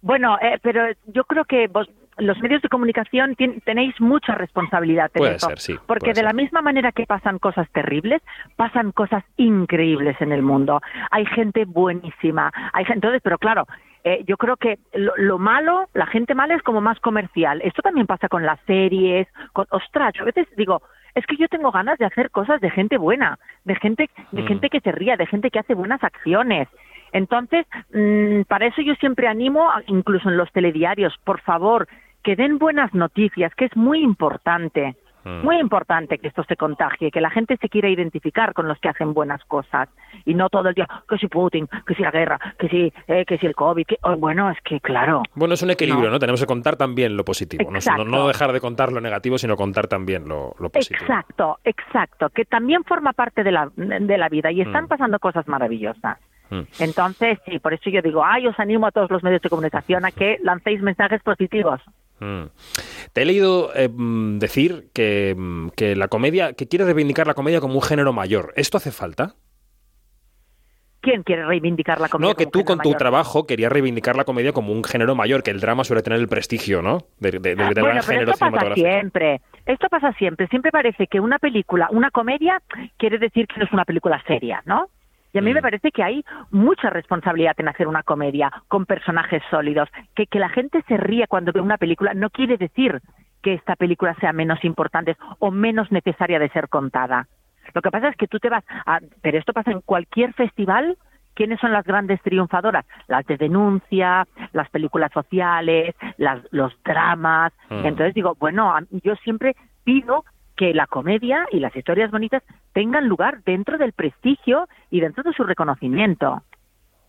Bueno, eh, pero yo creo que vos, los medios de comunicación tien- tenéis mucha responsabilidad en esto, ser, sí, Porque de la misma manera que pasan cosas terribles, pasan cosas increíbles en el mundo. Hay gente buenísima, hay gente, entonces, pero claro, eh, yo creo que lo, lo malo, la gente mala es como más comercial. Esto también pasa con las series, con, ostras, yo a veces digo, es que yo tengo ganas de hacer cosas de gente buena, de gente, de Mm. gente que se ría, de gente que hace buenas acciones. Entonces, mm, para eso yo siempre animo, incluso en los telediarios, por favor, que den buenas noticias, que es muy importante. Mm. Muy importante que esto se contagie, que la gente se quiera identificar con los que hacen buenas cosas y no todo el día que si Putin, que si la guerra, que si, eh, que si el COVID, que, oh, bueno, es que claro. Bueno, es un equilibrio, ¿no? No. Tenemos que contar también lo positivo, ¿no? Exacto. No, no dejar de contar lo negativo, sino contar también lo, lo positivo. Exacto, exacto, que también forma parte de la, de la vida y están Mm. pasando cosas maravillosas. Mm. Entonces, sí, por eso yo digo, ay, os animo a todos los medios de comunicación a que lancéis mensajes positivos. Mm. Te he leído eh, mm, decir que, mm, que la comedia, que quieres reivindicar la comedia como un género mayor. ¿Esto hace falta? ¿Quién quiere reivindicar la comedia? No, que como tú con tu mayor? trabajo querías reivindicar la comedia como un género mayor, que el drama suele tener el prestigio, ¿no? De, de- del gran Bueno, pero género esto pasa siempre. Esto pasa siempre. Siempre parece que una película, una comedia, quiere decir que no es una película seria, ¿no? Y a mí Mm. me parece que hay mucha responsabilidad en hacer una comedia con personajes sólidos. Que, que la gente se ríe cuando ve una película no quiere decir que esta película sea menos importante o menos necesaria de ser contada. Lo que pasa es que tú te vas a... Pero esto pasa en cualquier festival. ¿Quiénes son las grandes triunfadoras? Las de denuncia, las películas sociales, las, los dramas. Mm. Entonces digo, bueno, yo siempre pido que la comedia y las historias bonitas tengan lugar dentro del prestigio y dentro de su reconocimiento.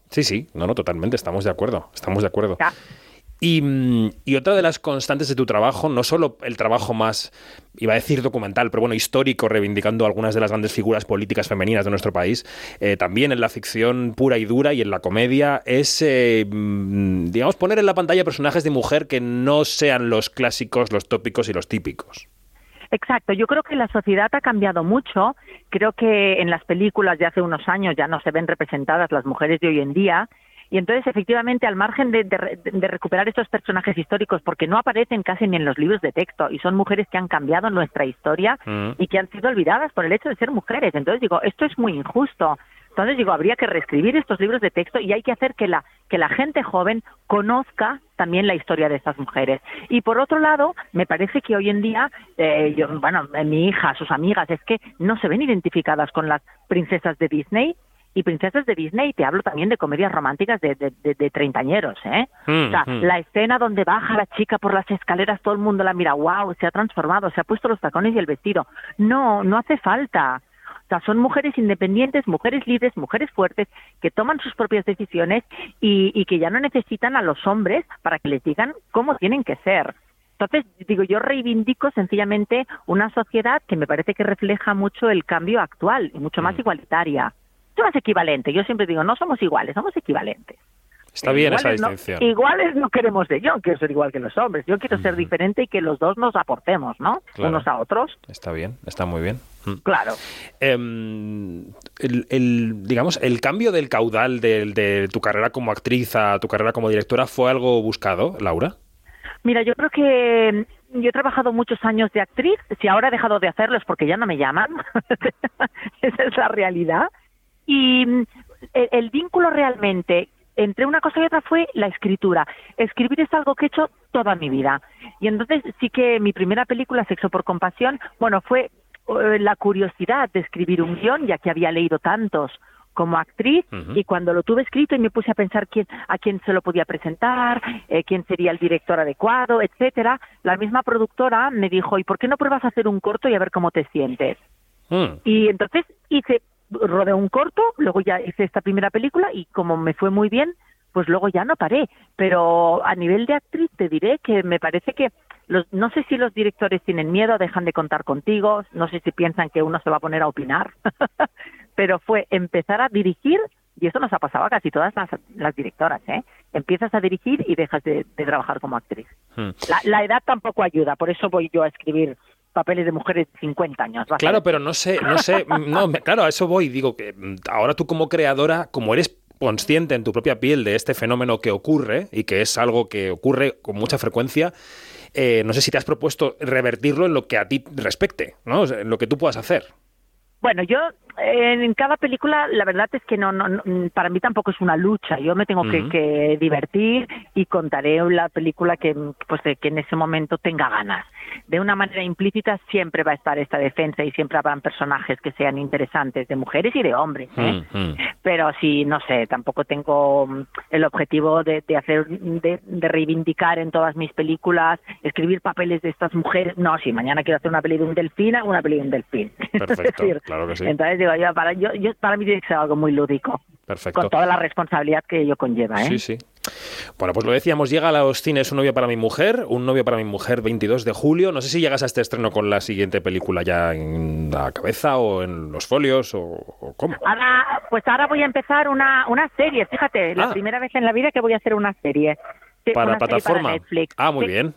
Sí, sí, no, no, totalmente, estamos de acuerdo, estamos de acuerdo. Ya. Y, mm, y otra de las constantes de tu trabajo, no solo el trabajo más, iba a decir documental, pero bueno, histórico, reivindicando algunas de las grandes figuras políticas femeninas de nuestro país, eh, también en la ficción pura y dura y en la comedia, es, eh, mm, digamos, poner en la pantalla personajes de mujer que no sean los clásicos, los tópicos y los típicos. Exacto, yo creo que la sociedad ha cambiado mucho. Creo que en las películas de hace unos años ya no se ven representadas las mujeres de hoy en día. Y entonces, efectivamente, al margen de, de de recuperar estos personajes históricos, porque no aparecen casi ni en los libros de texto, y son mujeres que han cambiado nuestra historia Mm. y que han sido olvidadas por el hecho de ser mujeres. Entonces digo, esto es muy injusto. Entonces digo, habría que reescribir estos libros de texto y hay que hacer que la, que la gente joven conozca también la historia de estas mujeres. Y por otro lado, me parece que hoy en día, eh, yo, bueno, eh, mi hija, sus amigas, es que no se ven identificadas con las princesas de Disney. Y princesas de Disney, te hablo también de comedias románticas de, de, de, de treintañeros, ¿eh? Mm, o sea, mm. la escena donde baja la chica por las escaleras, todo el mundo la mira, wow, se ha transformado, se ha puesto los tacones y el vestido. No, no hace falta. O sea, son mujeres independientes, mujeres libres, mujeres fuertes, que toman sus propias decisiones y, y que ya no necesitan a los hombres para que les digan cómo tienen que ser. Entonces, digo, yo reivindico sencillamente una sociedad que me parece que refleja mucho el cambio actual y mucho más igualitaria. Mucho más equivalente. Yo siempre digo, no somos iguales, somos equivalentes. Está bien esa Iguales no- distinción. iguales no queremos ser. Yo no quiero ser igual que los hombres. Yo quiero ser diferente y que los dos nos aportemos, ¿no? Claro. Unos a otros. Está bien, está muy bien. Mm. Claro. Em, el, el, digamos, el cambio del caudal del- de, tu carrera como actriz a tu carrera como directora fue algo buscado, Laura. Mira, yo creo que yo he trabajado muchos años de actriz. Si ahora he dejado de hacerlo es porque ya no me llaman. Esa es la realidad. Y mm, el, el vínculo realmente entre una cosa y otra fue la escritura. Escribir es algo que he hecho toda mi vida. Y entonces sí que mi primera película, Sexo por Compasión, bueno, fue eh, la curiosidad de escribir un guion, ya que había leído tantos como actriz y cuando lo tuve escrito y me puse a pensar quién a quién se lo podía presentar, eh, quién sería el director adecuado, etcétera, la misma productora me dijo, "¿Y por qué no pruebas a hacer un corto y a ver cómo te sientes?" Mm. Y entonces hice, rodé un corto, luego ya hice esta primera película y como me fue muy bien, pues luego ya no paré. Pero a nivel de actriz te diré que me parece que los, no sé si los directores tienen miedo, dejan de contar contigo, no sé si piensan que uno se va a poner a opinar, pero fue empezar a dirigir y eso nos ha pasado a casi todas las, las directoras, ¿eh? Empiezas a dirigir y dejas de, de trabajar como actriz. Mm. La, la edad tampoco ayuda, por eso voy yo a escribir papeles de mujeres de 50 años. Claro, pero no sé, no sé, no, claro, a eso voy. Digo que mm, ahora tú como creadora, como eres consciente en tu propia piel de este fenómeno que ocurre y que es algo que ocurre con mucha frecuencia, eh, no sé si te has propuesto revertirlo en lo que a ti respecte, ¿no? O sea, en lo que tú puedas hacer. Bueno, yo en cada película la verdad es que no, no, no, para mí tampoco es una lucha. Yo me tengo que, divertir y contaré la película que pues que en ese momento tenga ganas. De una manera implícita siempre va a estar esta defensa y siempre habrán personajes que sean interesantes de mujeres y de hombres. ¿eh? Pero sí, no sé, tampoco tengo mm, el objetivo de, de hacer, de, de reivindicar en todas mis películas, escribir papeles de estas mujeres. No, si mañana quiero hacer una peli de un delfín, hago una peli de un delfín. Es decir, claro que sí. Entonces digo, yo, para, yo, yo- para mí tiene que ser algo muy lúdico, Perfecto. con toda la responsabilidad que ello conlleva. ¿eh? Sí, sí. Bueno, pues lo decíamos, llega a los cines Un novio para mi mujer, Un novio para mi mujer 22 de julio. No sé si llegas a este estreno con la siguiente película ya en la cabeza o en los folios o, o cómo. Ahora, pues ahora voy a empezar una, una serie, fíjate, la Ah. primera vez en la vida que voy a hacer una serie. Sí, Para plataforma. Netflix. Ah, muy Sí. bien.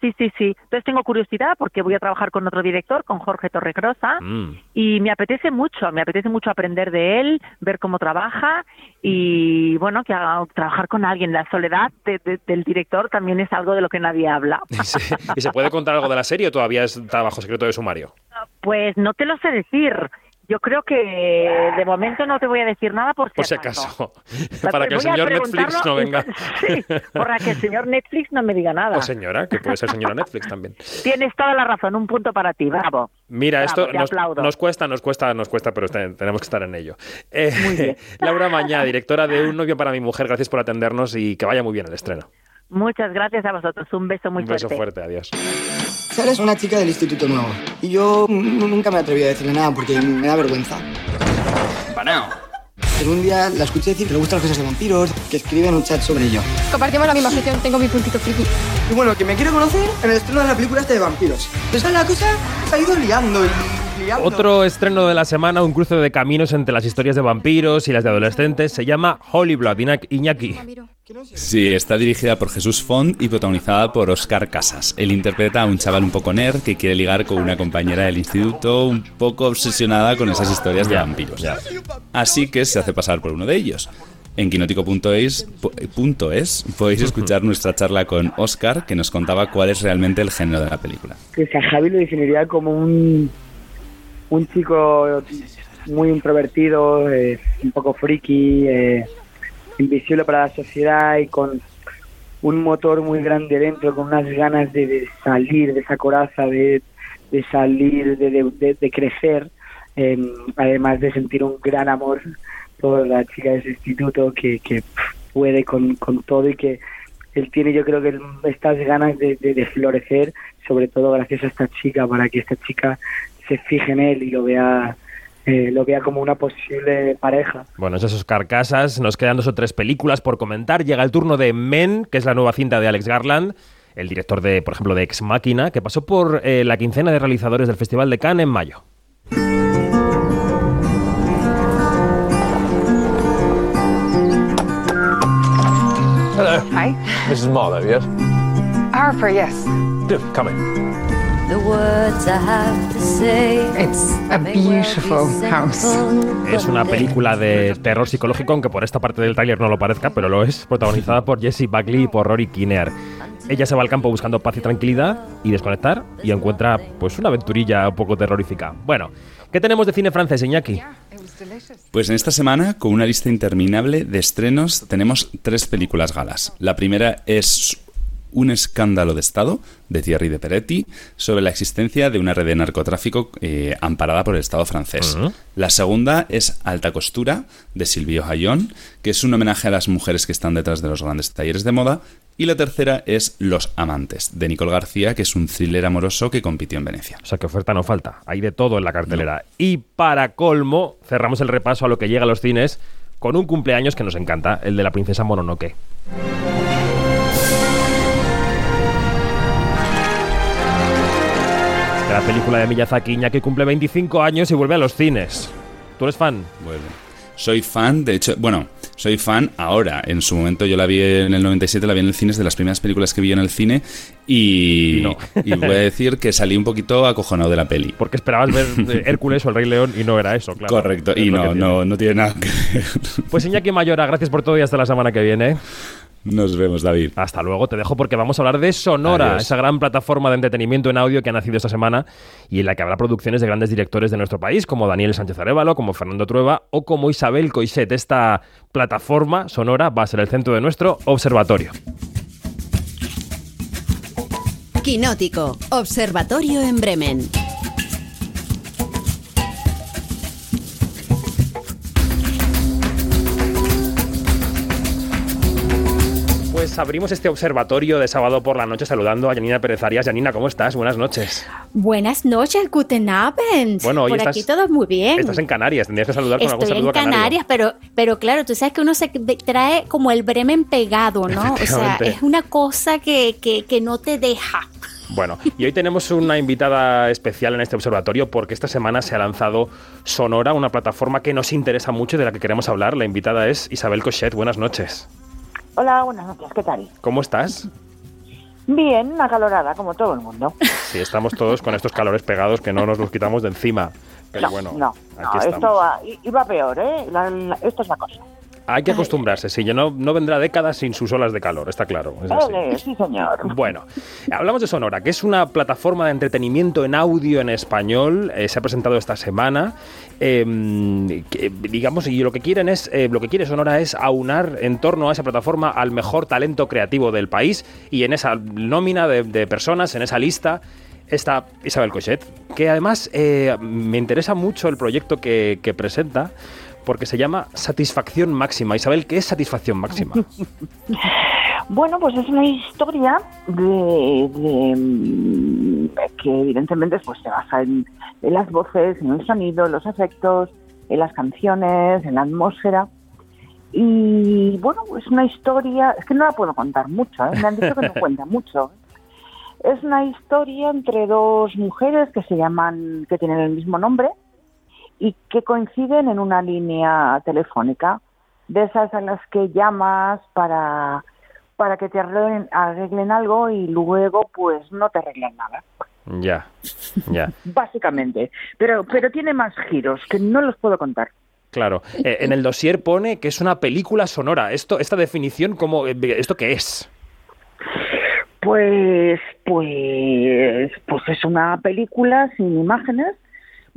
Sí, sí, sí. Entonces tengo curiosidad porque voy a trabajar con otro director, con Jorge Torregrosa, Mm. y me apetece mucho, me apetece mucho aprender de él, ver cómo trabaja y, bueno, que haga- trabajar con alguien. La soledad de- de- del director también es algo de lo que nadie habla. ¿Y se, y se puede contar algo de la serie o todavía está bajo secreto de sumario? Pues no te lo sé decir. Yo creo que de momento no te voy a decir nada por si, Por si acaso. acaso. Para que el señor Netflix no venga. Sí, para que el señor Netflix no me diga nada. O señora, que puede ser señora Netflix también. Tienes toda la razón, un punto para ti, bravo. Mira, Bravo, esto nos, cuesta, nos cuesta, nos cuesta, pero está- tenemos que estar en ello. Eh, Laura Mañá, directora de Un novio para mi mujer, gracias por atendernos y que vaya muy bien el estreno. Muchas gracias a vosotros, un beso muy Un beso fuerte. fuerte, adiós. Sara es una chica del instituto nuevo. Y yo nunca me atreví a decirle nada porque me da vergüenza. Panao. Pero un día la escuché decir que le gustan las cosas de vampiros, que escribe en un chat sobre ello. Compartimos la misma afición, tengo mi puntito friki. Y bueno, que me quiere conocer en el estreno de la película esta de vampiros. Entonces la cosa se ha ido liando y liando. Otro estreno de la semana, un cruce de caminos entre las historias de vampiros y las de adolescentes, se llama Holy Blood, Iñaki- Iñaki. Sí, está dirigida por Jesús Font y protagonizada por Oscar Casas. Él interpreta a un chaval un poco nerd que quiere ligar con una compañera del instituto un poco obsesionada con esas historias de vampiros. Así que se hace pasar por uno de ellos. En quinótico.es po- punto es, podéis escuchar nuestra charla con Oscar que nos contaba cuál es realmente el género de la película. que a Javi lo definiría como un, un chico muy introvertido, eh, un poco friki, eh, invisible para la sociedad y con un motor muy grande dentro, con unas ganas de, salir de esa coraza, de, de salir, de, de- de- crecer, eh, además de sentir un gran amor por la chica de ese instituto que, que puede con, con todo y que él tiene yo creo que estas ganas de florecer, sobre todo gracias a esta chica, para que esta chica se fije en él y lo vea eh, lo vea como una posible pareja. Bueno, esos Oscar Casas, nos quedan dos o tres películas por comentar. Llega el turno de Men, que es la nueva cinta de Alex Garland, el director de, por ejemplo, de Ex Máquina, que pasó por eh, la quincena de realizadores del Festival de Cannes en mayo. Hello. Hi. Mrs. Marlowe, yes? Harper, yes. Do, come in. The words I have to say. It's a beautiful house. Es una película de terror psicológico, aunque por esta parte del tráiler no lo parezca, pero lo es, protagonizada por Jessie Buckley y por Rory Kinnear. Ella se va al campo buscando paz y tranquilidad y desconectar y encuentra pues una aventurilla un poco terrorífica. Bueno, ¿qué tenemos de cine francés, Iñaki? Pues en esta semana, con una lista interminable de estrenos, tenemos tres películas galas. La primera es Un escándalo de Estado, de Thierry de Peretti, sobre la existencia de una red de narcotráfico eh, amparada por el Estado francés. La segunda es Alta Costura, de Silvio Hayón, que es un homenaje a las mujeres que están detrás de los grandes talleres de moda. Y la tercera es Los Amantes, de Nicole García, que es un thriller amoroso que compitió en Venecia. O sea que oferta no falta, hay de todo en la cartelera. Y para colmo, cerramos el repaso a lo que llega a los cines con un cumpleaños que nos encanta, el de la princesa Mononoke. La película de Miyazaki, que cumple 25 años y vuelve a los cines. ¿Tú eres fan? Vuelve. Soy fan, de hecho, bueno, soy fan ahora. En su momento yo la vi en el 97, la vi en el cine, es de las primeras películas que vi en el cine. Y, Y no. y voy a decir que salí un poquito acojonado de la peli. Porque esperabas ver eh, Hércules o el Rey León y no era eso, claro. Correcto, Es y no, no, no tiene nada que ver. Pues Iñaki Mayora, gracias por todo y hasta la semana que viene. Nos vemos, David. Hasta luego, te dejo porque vamos a hablar de Sonora, Adiós. esa gran plataforma de entretenimiento en audio que ha nacido esta semana y en la que habrá producciones de grandes directores de nuestro país, como Daniel Sánchez Arevalo, como Fernando Trueba o como Isabel Coixet. Esta plataforma Sonora va a ser el centro de nuestro observatorio. Quinótico, Observatorio en Bremen. Pues abrimos este observatorio de sábado por la noche saludando a Janina Pérez Arias. Janina, ¿cómo estás? Buenas noches. Buenas noches, guten Abend. Bueno, hoy Por estás- aquí todo muy bien. Estás en Canarias, tendrías que saludar con algún Estoy en saludo canario. Canarias, pero, pero claro, tú sabes que uno se trae como el Bremen pegado, ¿no? O sea, es una cosa que, que, que no te deja. Bueno, y hoy tenemos una invitada especial en este observatorio porque esta semana se ha lanzado Sonora, una plataforma que nos interesa mucho y de la que queremos hablar. La invitada es Isabel Cochet. Buenas noches. Hola, buenas noches, ¿qué tal? ¿Cómo estás? Bien, acalorada, como todo el mundo. Sí, estamos todos con estos calores pegados que no nos los quitamos de encima. Pero no, bueno, no, aquí no, estamos. esto va, iba peor, ¿eh? La- la- esto es la cosa. Hay que acostumbrarse, sí, ya no, no vendrá décadas sin sus olas de calor, está claro. es. Ole, sí, señor. Bueno, hablamos de Sonora, que es una plataforma de entretenimiento en audio en español. eh, se ha presentado esta semana. eh, que, digamos, y lo que quieren es, eh, lo que quiere Sonora es aunar en torno a esa plataforma al mejor talento creativo del país y en esa nómina de, de personas, en esa lista. Está Isabel Cochet, que además eh, me interesa mucho el proyecto que, que presenta, porque se llama Satisfacción Máxima. Isabel, ¿qué es Satisfacción Máxima? Bueno, pues es una historia de, de, mm, que evidentemente pues se basa en, en las voces, en el sonido, en los efectos, en las canciones, en la atmósfera. Y bueno, es una historia, es que no la puedo contar mucho, ¿eh? me han dicho que no cuenta mucho. Es una historia entre dos mujeres que se llaman, que tienen el mismo nombre y que coinciden en una línea telefónica, de esas a las que llamas para, para que te arreglen, arreglen algo y luego pues no te arreglan nada, ya, ya. básicamente. Pero, pero tiene más giros que no los puedo contar. Claro. Eh, en el dossier pone que es una película sonora. Esto, esta definición, ¿cómo, eh, ¿esto qué es? Pues, pues, pues es una película sin imágenes.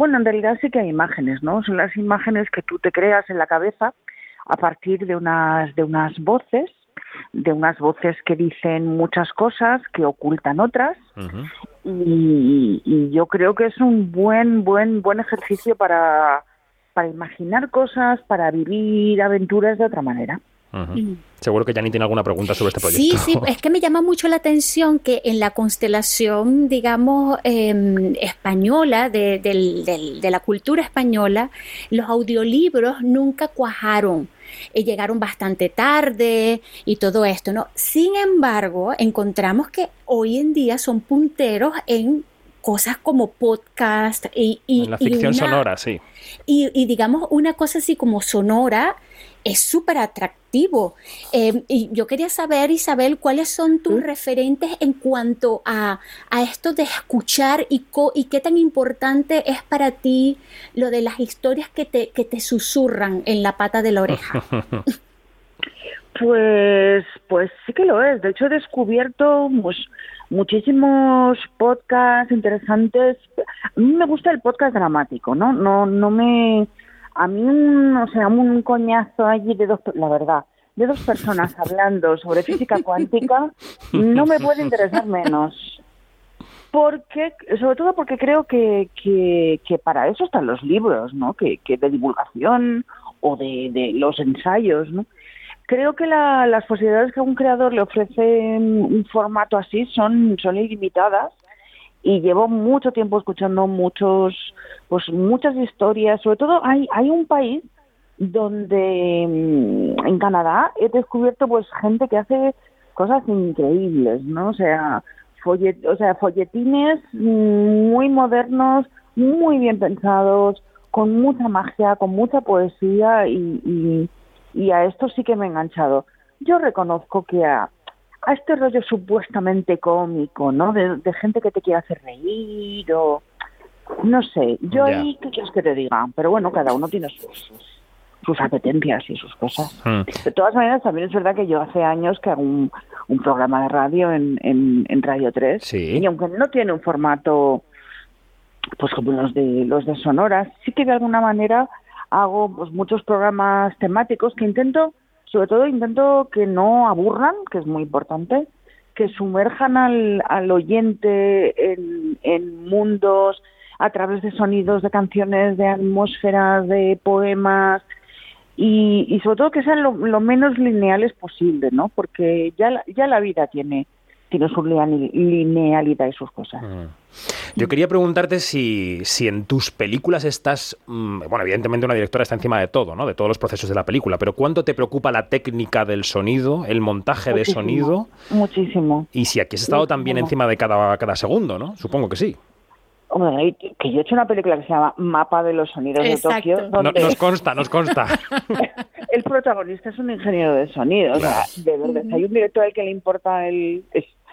Bueno, en realidad sí que hay imágenes, ¿no? Son las imágenes que tú te creas en la cabeza a partir de unas, de unas voces, de unas voces que dicen muchas cosas, que ocultan otras. Y, y yo creo que es un buen, buen, buen ejercicio para, para imaginar cosas, para vivir aventuras de otra manera. Ujú. Seguro que Janine tiene alguna pregunta sobre este Sí, proyecto. sí, es que me llama mucho la atención que en la constelación, digamos, em, española, de, la cultura española, los audiolibros nunca cuajaron. Eh, llegaron bastante tarde y todo esto, ¿no? Sin embargo, encontramos que hoy en día son punteros en cosas como podcast y, y- en la y ficción una- sonora, sí. y, y digamos, una cosa así como sonora es súper atractivo. Eh, y yo quería saber, Isabel, cuáles son tus referentes en cuanto a, a esto de escuchar y, co- y qué tan importante es para ti lo de las historias que te, que te susurran en la pata de la oreja. Pues, pues sí que lo es. De hecho, he descubierto pues, muchísimos podcasts interesantes. A mí me gusta el podcast dramático, ¿no? No, no me, a mí, un, o sea, un coñazo allí de dos, la verdad, de dos personas hablando sobre física cuántica, no me puede interesar menos. Porque, sobre todo porque creo que, que, que para eso están los libros, ¿no? Que, que de divulgación o de, de los ensayos, ¿no? Creo que la- las posibilidades que a un creador le ofrece un formato así son, son ilimitadas y llevo mucho tiempo escuchando muchos, pues muchas historias. Sobre todo hay, hay un país donde mm, en Canadá he descubierto pues gente que hace cosas increíbles, ¿no? O sea, follet- o sea folletines mm, muy modernos, muy bien pensados, con mucha magia, con mucha poesía y, y, y a esto sí que me he enganchado. Yo reconozco que a, a este rollo supuestamente cómico, ¿no? De, de gente que te quiere hacer reír o... No sé, yo ahí, ¿qué quieres que te diga? Pero bueno, cada uno tiene sus, sus, apetencias y sus cosas. Mm. De todas maneras, también es verdad que yo hace años que hago un, un programa de radio en, en, en Radio 3 y aunque no tiene un formato pues como los de los de Sonora, sí que de alguna manera hago pues muchos programas temáticos que intento, sobre todo intento que no aburran, que es muy importante, que sumerjan al, al oyente en, mundos a través de sonidos, de canciones, de atmósferas, de poemas, y, y sobre todo que sean lo, lo menos lineales posible, ¿no? Porque ya ya la vida tiene tiene su lineal- linealidad y sus cosas. Yo quería preguntarte si, si en tus películas estás, mm, bueno, evidentemente una directora está encima de todo, ¿no? De todos los procesos de la película, pero ¿cuánto te preocupa la técnica del sonido, el montaje de sonido? Muchísimo. Y si aquí has estado también encima de cada, cada segundo, ¿no? Supongo que sí. Hombre, hay- que yo he hecho una película que se llama Mapa de los Sonidos Exacto. de Tokio, No- donde nos consta, nos consta. el protagonista es un ingeniero de sonido. O sea, de verdad, si hay un director al que le importa el,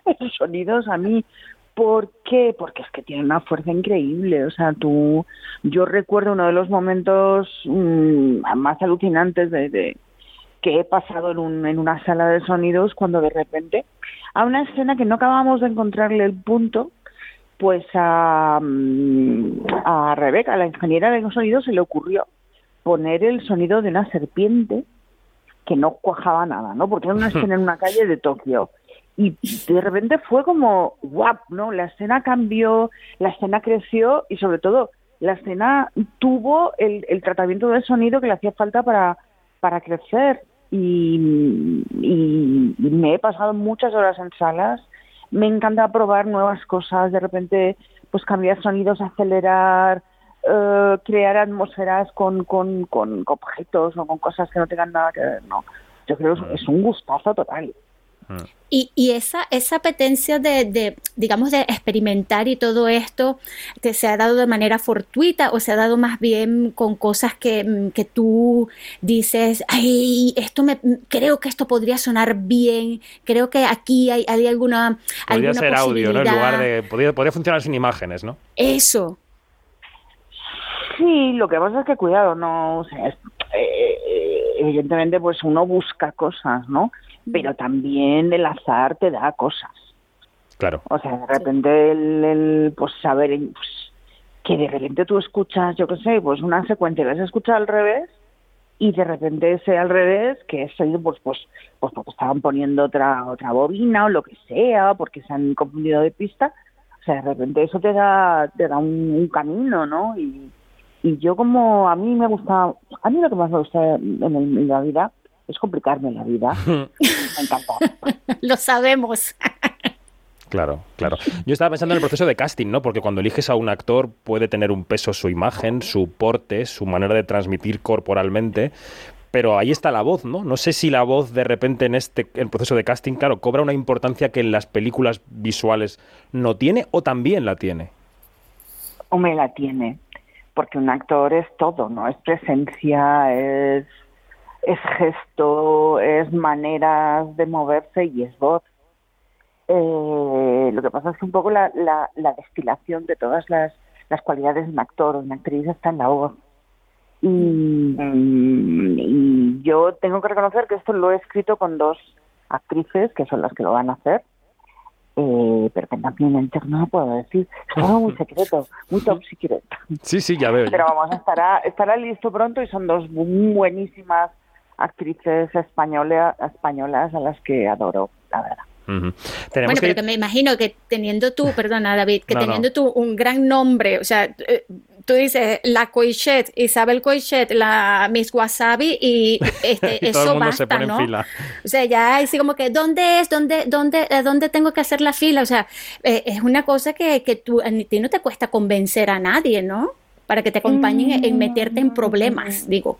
sonidos, a mí, ¿por qué? Porque es que tiene una fuerza increíble. O sea, tú, yo recuerdo uno de los momentos mm, más alucinantes de, de, que he pasado en, un, en una sala de sonidos cuando de repente a una escena que no acabamos de encontrarle el punto, pues a, mm, a Rebeca, la ingeniera de sonido, se le ocurrió poner el sonido de una serpiente que no cuajaba nada, ¿no? Porque era una escena en una calle de Tokio. Y de repente fue como, guap, ¿no? La escena cambió, la escena creció y sobre todo la escena tuvo el, el tratamiento del sonido que le hacía falta para, para crecer. Y, me he pasado muchas horas en salas. Me encanta probar nuevas cosas, de repente pues cambiar sonidos, acelerar, eh, crear atmósferas con, con, con objetos o con cosas que no tengan nada que ver, ¿no? Yo creo que es un gustazo total. Y, y esa, esa apetencia de, de, digamos, de experimentar y todo esto, ¿te se ha dado de manera fortuita o se ha dado más bien con cosas que, mm, que tú dices, ay, esto me, mm, creo que esto podría sonar bien, creo que aquí hay, hay alguna, Podría alguna ser audio, ¿no? En lugar posibilidad"? de. Podría, podría funcionar sin imágenes, ¿no? Eso. Sí, lo que pasa es que cuidado, no, o sea, es- eh, eh, evidentemente pues uno busca cosas, ¿no? Pero también el azar te da cosas. Claro. O sea, de repente el, el, pues saber pues, que de repente tú escuchas, yo qué sé, pues una secuencia que se escucha al revés y de repente ese al revés que es pues pues pues porque estaban poniendo otra otra bobina o lo que sea, porque se han confundido de pista. O sea, de repente eso te da te da un, un camino, ¿no? Y, y yo como a mí me gusta, a mí lo que más me gusta en, el- en la vida es complicarme la vida. me encanta. Lo sabemos. Claro, claro. Yo estaba pensando en el proceso de casting, ¿no? Porque cuando eliges a un actor puede tener un peso su imagen, su porte, su manera de transmitir corporalmente, pero ahí está la voz, ¿no? No sé si la voz de repente en este el proceso de casting, claro, cobra una importancia que en las películas visuales no tiene o también la tiene. o me la tiene, porque un actor es todo, ¿no? Es presencia, es, es gesto, es maneras de moverse y es voz. Eh, lo que pasa es que un poco la, la, la destilación de todas las, las cualidades de un actor o una actriz está en la voz. Y, y yo tengo que reconocer que esto lo he escrito con dos actrices, que son las que lo van a hacer, eh, pero que también en no puedo decir. Es todo muy secreto, muy top secret. Sí, sí, ya veo. Pero vamos, estará, estará listo pronto y son dos bu- buenísimas actrices española, españolas a las que adoro, la verdad. Bueno, que pero que me imagino que teniendo tú, perdona David, que No, no. teniendo tú un gran nombre, o sea, eh, tú dices la Coixet, Isabel Coixet, la Miss Wasabi y este, Y todo el eso mundo basta, se pone ¿no? en fila. O sea, ya así como que, ¿dónde es? ¿Dónde, dónde, a dónde tengo que hacer la fila? O sea, eh, es una cosa que, que tú, a ti no te cuesta convencer a nadie, ¿no? Para que te acompañen en- en meterte en problemas, digo.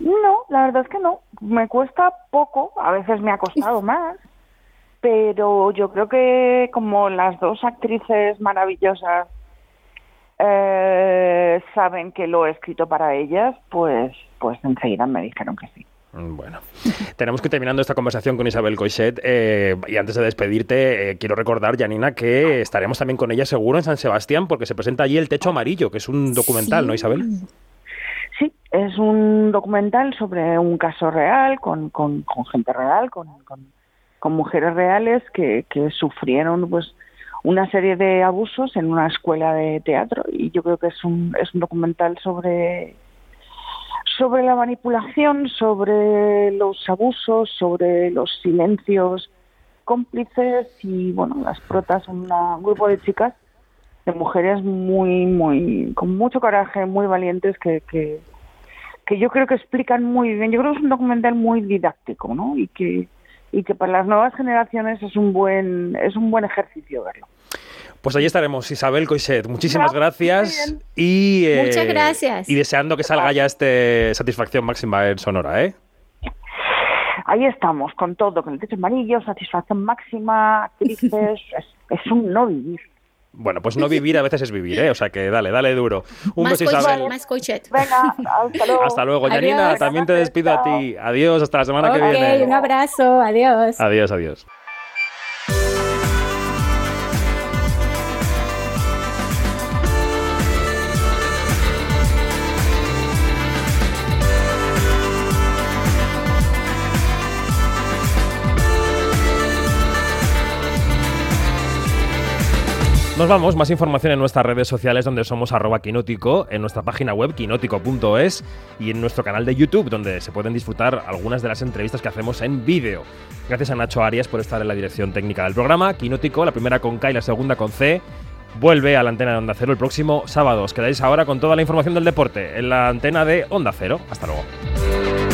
No, la verdad es que no. Me cuesta poco, a veces me ha costado más, pero yo creo que como las dos actrices maravillosas eh, saben que lo he escrito para ellas, pues, pues enseguida me dijeron que sí. Bueno, tenemos que ir terminando esta conversación con Isabel Coixet eh, y antes de despedirte eh, quiero recordar, Janina, que estaremos también con ella seguro en San Sebastián porque se presenta allí El Techo Amarillo, que es un documental, ¿no, Isabel? Sí, es un documental sobre un caso real, con, con, con gente real, con, con, mujeres reales que, que sufrieron pues una serie de abusos en una escuela de teatro. Y yo creo que es un, es un documental sobre sobre la manipulación, sobre los abusos, sobre los silencios cómplices. Y bueno, las protas son un grupo de chicas, de mujeres muy, muy, con mucho coraje, muy valientes que, que, que yo creo que explican muy bien. Yo creo que es un documental muy didáctico, ¿no? Y que y que para las nuevas generaciones es un buen es un buen ejercicio verlo. Pues allí estaremos, Isabel Coixet. Muchísimas gracias y eh, Muchas gracias. y deseando que salga ya este satisfacción máxima en Sonora, ¿eh? Ahí estamos, con todo, con el techo amarillo, satisfacción máxima, actrices, es, es un no vivir. Bueno, pues no vivir a veces es vivir, ¿eh? O sea que dale, dale duro. Un Más beso, Isabel. más. Venga, hasta luego. Hasta luego, Janina. Adiós. También te despido a ti. Adiós, hasta la semana que Ok, viene. un abrazo, adiós. Adiós, adiós. Nos vamos, más información en nuestras redes sociales donde somos arroba quinótico, en nuestra página web quinótico.es y en nuestro canal de YouTube donde se pueden disfrutar algunas de las entrevistas que hacemos en vídeo. Gracias a Nacho Arias por estar en la dirección técnica del programa. Quinótico, la primera con K y la segunda con C, vuelve a la antena de Onda Cero el próximo sábado. Os quedáis ahora con toda la información del deporte en la antena de Onda Cero. Hasta luego.